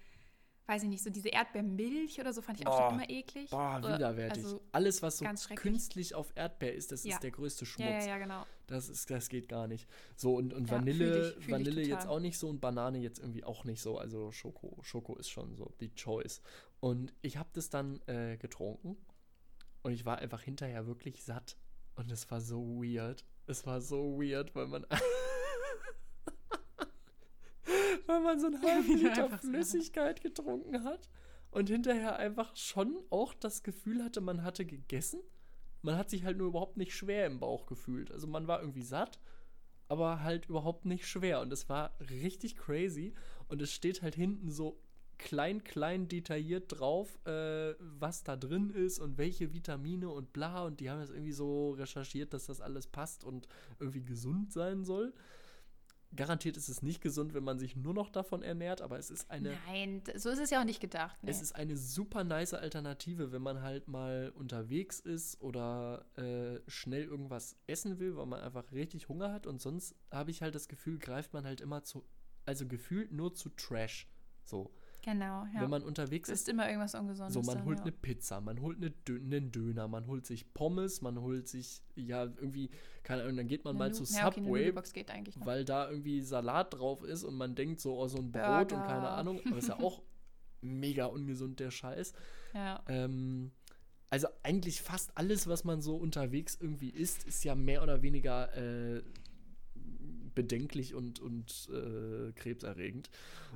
weiß ich nicht, so diese Erdbeermilch oder so fand ich auch Boah. schon immer eklig. Boah, widerwärtig. Also, Alles, was so künstlich auf Erdbeer ist, das Ja. ist der größte Schmutz. ja, ja, ja, genau. Das, ist, das geht gar nicht. So, und, und Ja, Vanille, fühl ich- fühl Vanille jetzt auch nicht so und Banane jetzt irgendwie auch nicht so. Also Schoko, Schoko ist schon so die Choice. Und ich habe das dann äh, getrunken und ich war einfach hinterher wirklich satt. Und es war so weird. Es war so weird, weil man. weil man so einen halben Liter Flüssigkeit getrunken hat und hinterher einfach schon auch das Gefühl hatte, man hatte gegessen. Man hat sich halt nur überhaupt nicht schwer im Bauch gefühlt. Also man war irgendwie satt, aber halt überhaupt nicht schwer. Und es war richtig crazy. Und es steht halt hinten so klein, klein detailliert drauf, äh, was da drin ist und welche Vitamine und bla. Und die haben das irgendwie so recherchiert, dass das alles passt und irgendwie gesund sein soll. Garantiert ist es nicht gesund, wenn man sich nur noch davon ernährt, aber es ist eine Nein, so ist es ja auch nicht gedacht. Nee. es ist eine super nice Alternative, wenn man halt mal unterwegs ist oder äh, schnell irgendwas essen will, weil man einfach richtig Hunger hat. Und sonst habe ich halt das Gefühl, greift man halt immer zu, also gefühlt nur zu Trash. So, genau, ja. wenn man unterwegs ist. ist immer irgendwas Ungesundes. So, man dann, holt ja. eine Pizza, man holt eine Dö einen Döner, man holt sich Pommes, man holt sich, ja, irgendwie, keine Ahnung, dann geht man Eine mal Nu- zu ja, okay, Subway, geht eigentlich noch. weil da irgendwie Salat drauf ist und man denkt so, oh, so ein Brot und keine Burger. Ahnung, aber ist ja auch mega ungesund, der Scheiß. Ja. Ähm, also eigentlich fast alles, was man so unterwegs irgendwie isst, ist ja mehr oder weniger äh, bedenklich und, und äh, krebserregend.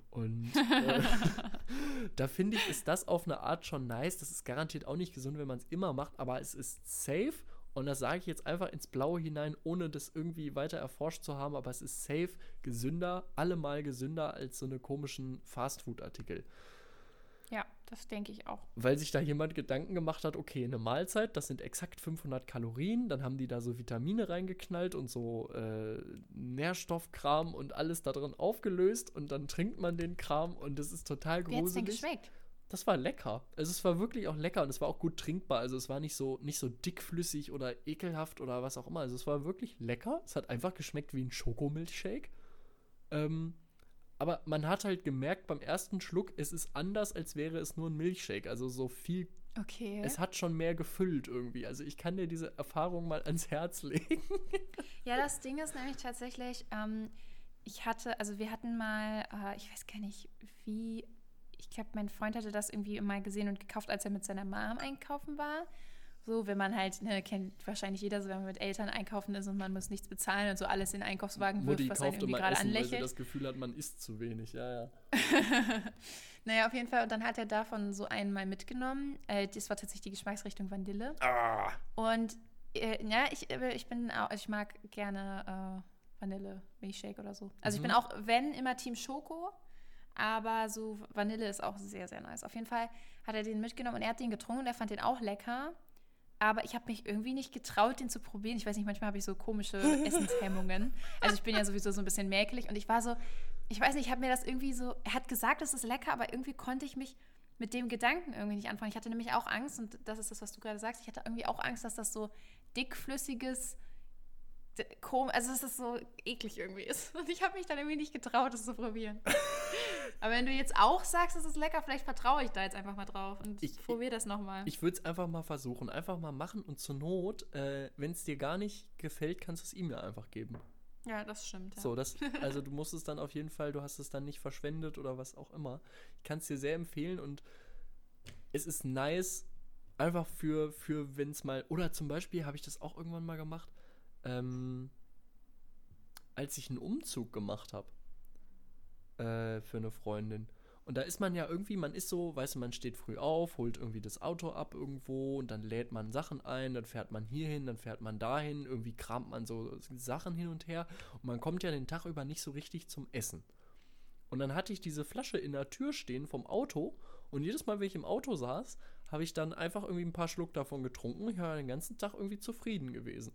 Und äh, da finde ich, ist das auf eine Art schon nice. Das ist garantiert auch nicht gesund, wenn man es immer macht, aber es ist safe. Und das sage ich jetzt einfach ins Blaue hinein, ohne das irgendwie weiter erforscht zu haben, aber es ist safe gesünder, allemal gesünder als so eine komischen Fastfood-Artikel ja, das denke ich auch. weil sich da jemand Gedanken gemacht hat, okay, eine Mahlzeit, das sind exakt 500 Kalorien, dann haben die da so Vitamine reingeknallt und so äh, Nährstoffkram und alles da drin aufgelöst und dann trinkt man den Kram und das ist total Wie hat es denn gruselig. geschmeckt? Das war lecker. Also es war wirklich auch lecker und es war auch gut trinkbar. Also es war nicht so, nicht so dickflüssig oder ekelhaft oder was auch immer. Also es war wirklich lecker. Es hat einfach geschmeckt wie ein Schokomilchshake. Ähm, aber man hat halt gemerkt beim ersten Schluck, es ist anders, als wäre es nur ein Milchshake. Also so viel, Okay. es hat schon mehr gefüllt irgendwie. Also ich kann dir diese Erfahrung mal ans Herz legen. Ja, das Ding ist nämlich tatsächlich, ähm, ich hatte, also wir hatten mal, äh, ich weiß gar nicht, wie, ich glaube, mein Freund hatte das irgendwie mal gesehen und gekauft, als er mit seiner Mom einkaufen war. So, wenn man halt, ne, kennt wahrscheinlich jeder, so wenn man mit Eltern einkaufen ist und man muss nichts bezahlen und so alles in den Einkaufswagen Mutti wirft, was einen kauft irgendwie gerade Essen, weil sie anlächelt. das Gefühl hat, man isst zu wenig. Ja, ja. Naja, auf jeden Fall. Und dann hat er davon so einen mal mitgenommen. Äh, das war tatsächlich die Geschmacksrichtung Vanille. Ah, Und äh, ja, ich, äh, ich bin auch, ich mag gerne äh, Vanille Milchshake oder so. Also ich bin Mhm. auch, wenn, immer Team Schoko. Aber so Vanille ist auch sehr, sehr nice. Auf jeden Fall hat er den mitgenommen und er hat den getrunken und er fand den auch lecker. Aber ich habe mich irgendwie nicht getraut, den zu probieren. Ich weiß nicht, manchmal habe ich so komische Essenshemmungen. Also ich bin ja sowieso so ein bisschen mäkelig und ich war so, ich weiß nicht, ich habe mir das irgendwie so, er hat gesagt, es ist lecker, aber irgendwie konnte ich mich mit dem Gedanken irgendwie nicht anfangen. Ich hatte nämlich auch Angst, und das ist das, was du gerade sagst, ich hatte irgendwie auch Angst, dass das so dickflüssiges, d- kom also dass das so eklig irgendwie ist. Und ich habe mich dann irgendwie nicht getraut, das zu probieren. aber wenn du jetzt auch sagst, es ist lecker, vielleicht vertraue ich da jetzt einfach mal drauf und Ich- probiere das nochmal. ich würde es einfach mal versuchen. Einfach mal machen und zur Not, äh, wenn es dir gar nicht gefällt, kannst du es ihm ja einfach geben. Ja, das stimmt. Ja. So, das, also du musst es dann auf jeden Fall, du hast es dann nicht verschwendet oder was auch immer. Ich kann es dir sehr empfehlen und es ist nice, einfach für, für wenn es mal, oder zum Beispiel habe ich das auch irgendwann mal gemacht, ähm, als ich einen Umzug gemacht habe äh, für eine Freundin. Und da ist man ja irgendwie, man ist so, weißt du, man steht früh auf, holt irgendwie das Auto ab irgendwo und dann lädt man Sachen ein, dann fährt man hierhin, dann fährt man dahin, irgendwie kramt man so Sachen hin und her und man kommt ja den Tag über nicht so richtig zum Essen. Und dann hatte ich diese Flasche in der Tür stehen vom Auto und jedes Mal, wenn ich im Auto saß, habe ich dann einfach irgendwie ein paar Schluck davon getrunken. Ich war den ganzen Tag irgendwie zufrieden gewesen.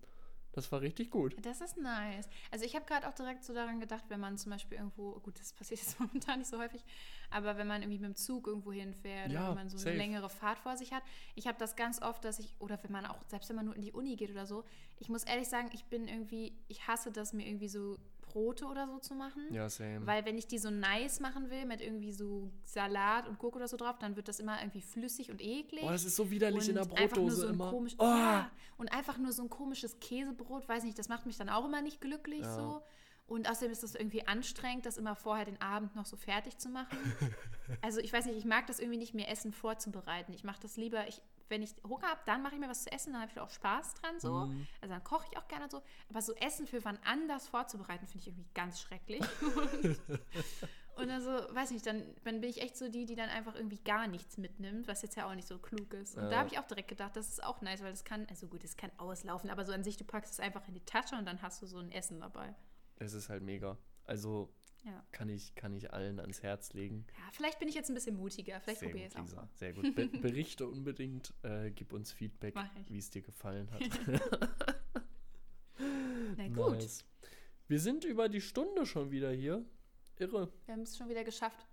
Das war richtig gut. Das ist nice. Also ich habe gerade auch direkt so daran gedacht, wenn man zum Beispiel irgendwo, gut, das passiert jetzt momentan nicht so häufig, aber wenn man irgendwie mit dem Zug irgendwo hinfährt oder Ja, wenn man so safe. eine längere Fahrt vor sich hat. Ich habe das ganz oft, dass ich, oder wenn man auch, selbst wenn man nur in die Uni geht oder so, ich muss ehrlich sagen, ich bin irgendwie, ich hasse das, mir irgendwie so Brote oder so zu machen. Ja, same. Weil wenn ich die so nice machen will, mit irgendwie so Salat und Gurke oder so drauf, dann wird das immer irgendwie flüssig und eklig. Oh, das ist so widerlich in der Und einfach nur Brotdose so immer. Komisch, oh, ja, und einfach nur so ein komisches Käsebrot, weiß nicht, das macht mich dann auch immer nicht glücklich Ja. so. Und außerdem ist das irgendwie anstrengend, das immer vorher den Abend noch so fertig zu machen. also ich weiß nicht, ich mag das irgendwie nicht mehr Essen vorzubereiten. Ich mache das lieber, ich, wenn ich Hunger habe, dann mache ich mir was zu essen, dann habe ich auch Spaß dran so. Mhm. Also dann koche ich auch gerne so. Aber so Essen für wann anders vorzubereiten, finde ich irgendwie ganz schrecklich. Und dann so, weiß nicht, dann, dann bin ich echt so die, die dann einfach irgendwie gar nichts mitnimmt, was jetzt ja auch nicht so klug ist. Und Ja. da habe ich auch direkt gedacht, das ist auch nice, weil das kann, also gut, es kann auslaufen, aber so an sich, du packst es einfach in die Tasche und dann hast du so ein Essen dabei. es ist halt mega. Also Ja. kann ich, kann ich allen ans Herz legen. Ja, vielleicht bin ich jetzt ein bisschen mutiger, vielleicht Sehr probiere ich es auch. Lisa. Sehr gut. Be berichte unbedingt, äh, gib uns Feedback, wie es dir gefallen hat. Na gut, Nice. Wir sind über die Stunde schon wieder hier. Irre. wir haben es schon wieder geschafft.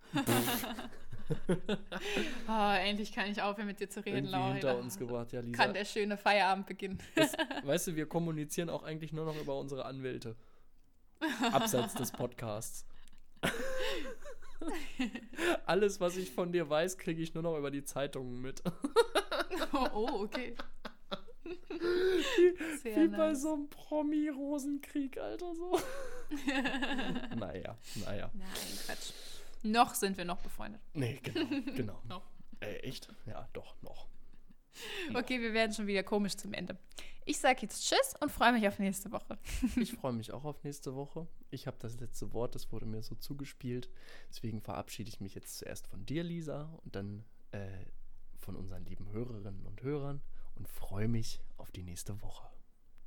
oh, endlich kann ich aufhören, mit dir zu reden, Laura. hinter uns gebracht. Ja, Lisa. Kann der schöne Feierabend beginnen. Das, weißt du, wir kommunizieren auch eigentlich nur noch über unsere Anwälte. Abseits des Podcasts. Alles, was ich von dir weiß, kriege ich nur noch über die Zeitungen mit. oh, oh, okay. Sehr Wie bei so einem Promi-Rosenkrieg, Alter, so. naja, naja. Nein, Quatsch. Noch sind wir noch befreundet. Nee, genau, genau. Noch. Äh, echt? Ja, doch, noch. Okay, wir werden schon wieder komisch zum Ende. Ich sage jetzt Tschüss und freue mich auf nächste Woche. Ich freue mich auch auf nächste Woche. Ich habe das letzte Wort, das wurde mir so zugespielt. Deswegen verabschiede ich mich jetzt zuerst von dir, Lisa, und dann äh, von unseren lieben Hörerinnen und Hörern und freue mich auf die nächste Woche.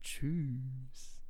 Tschüss.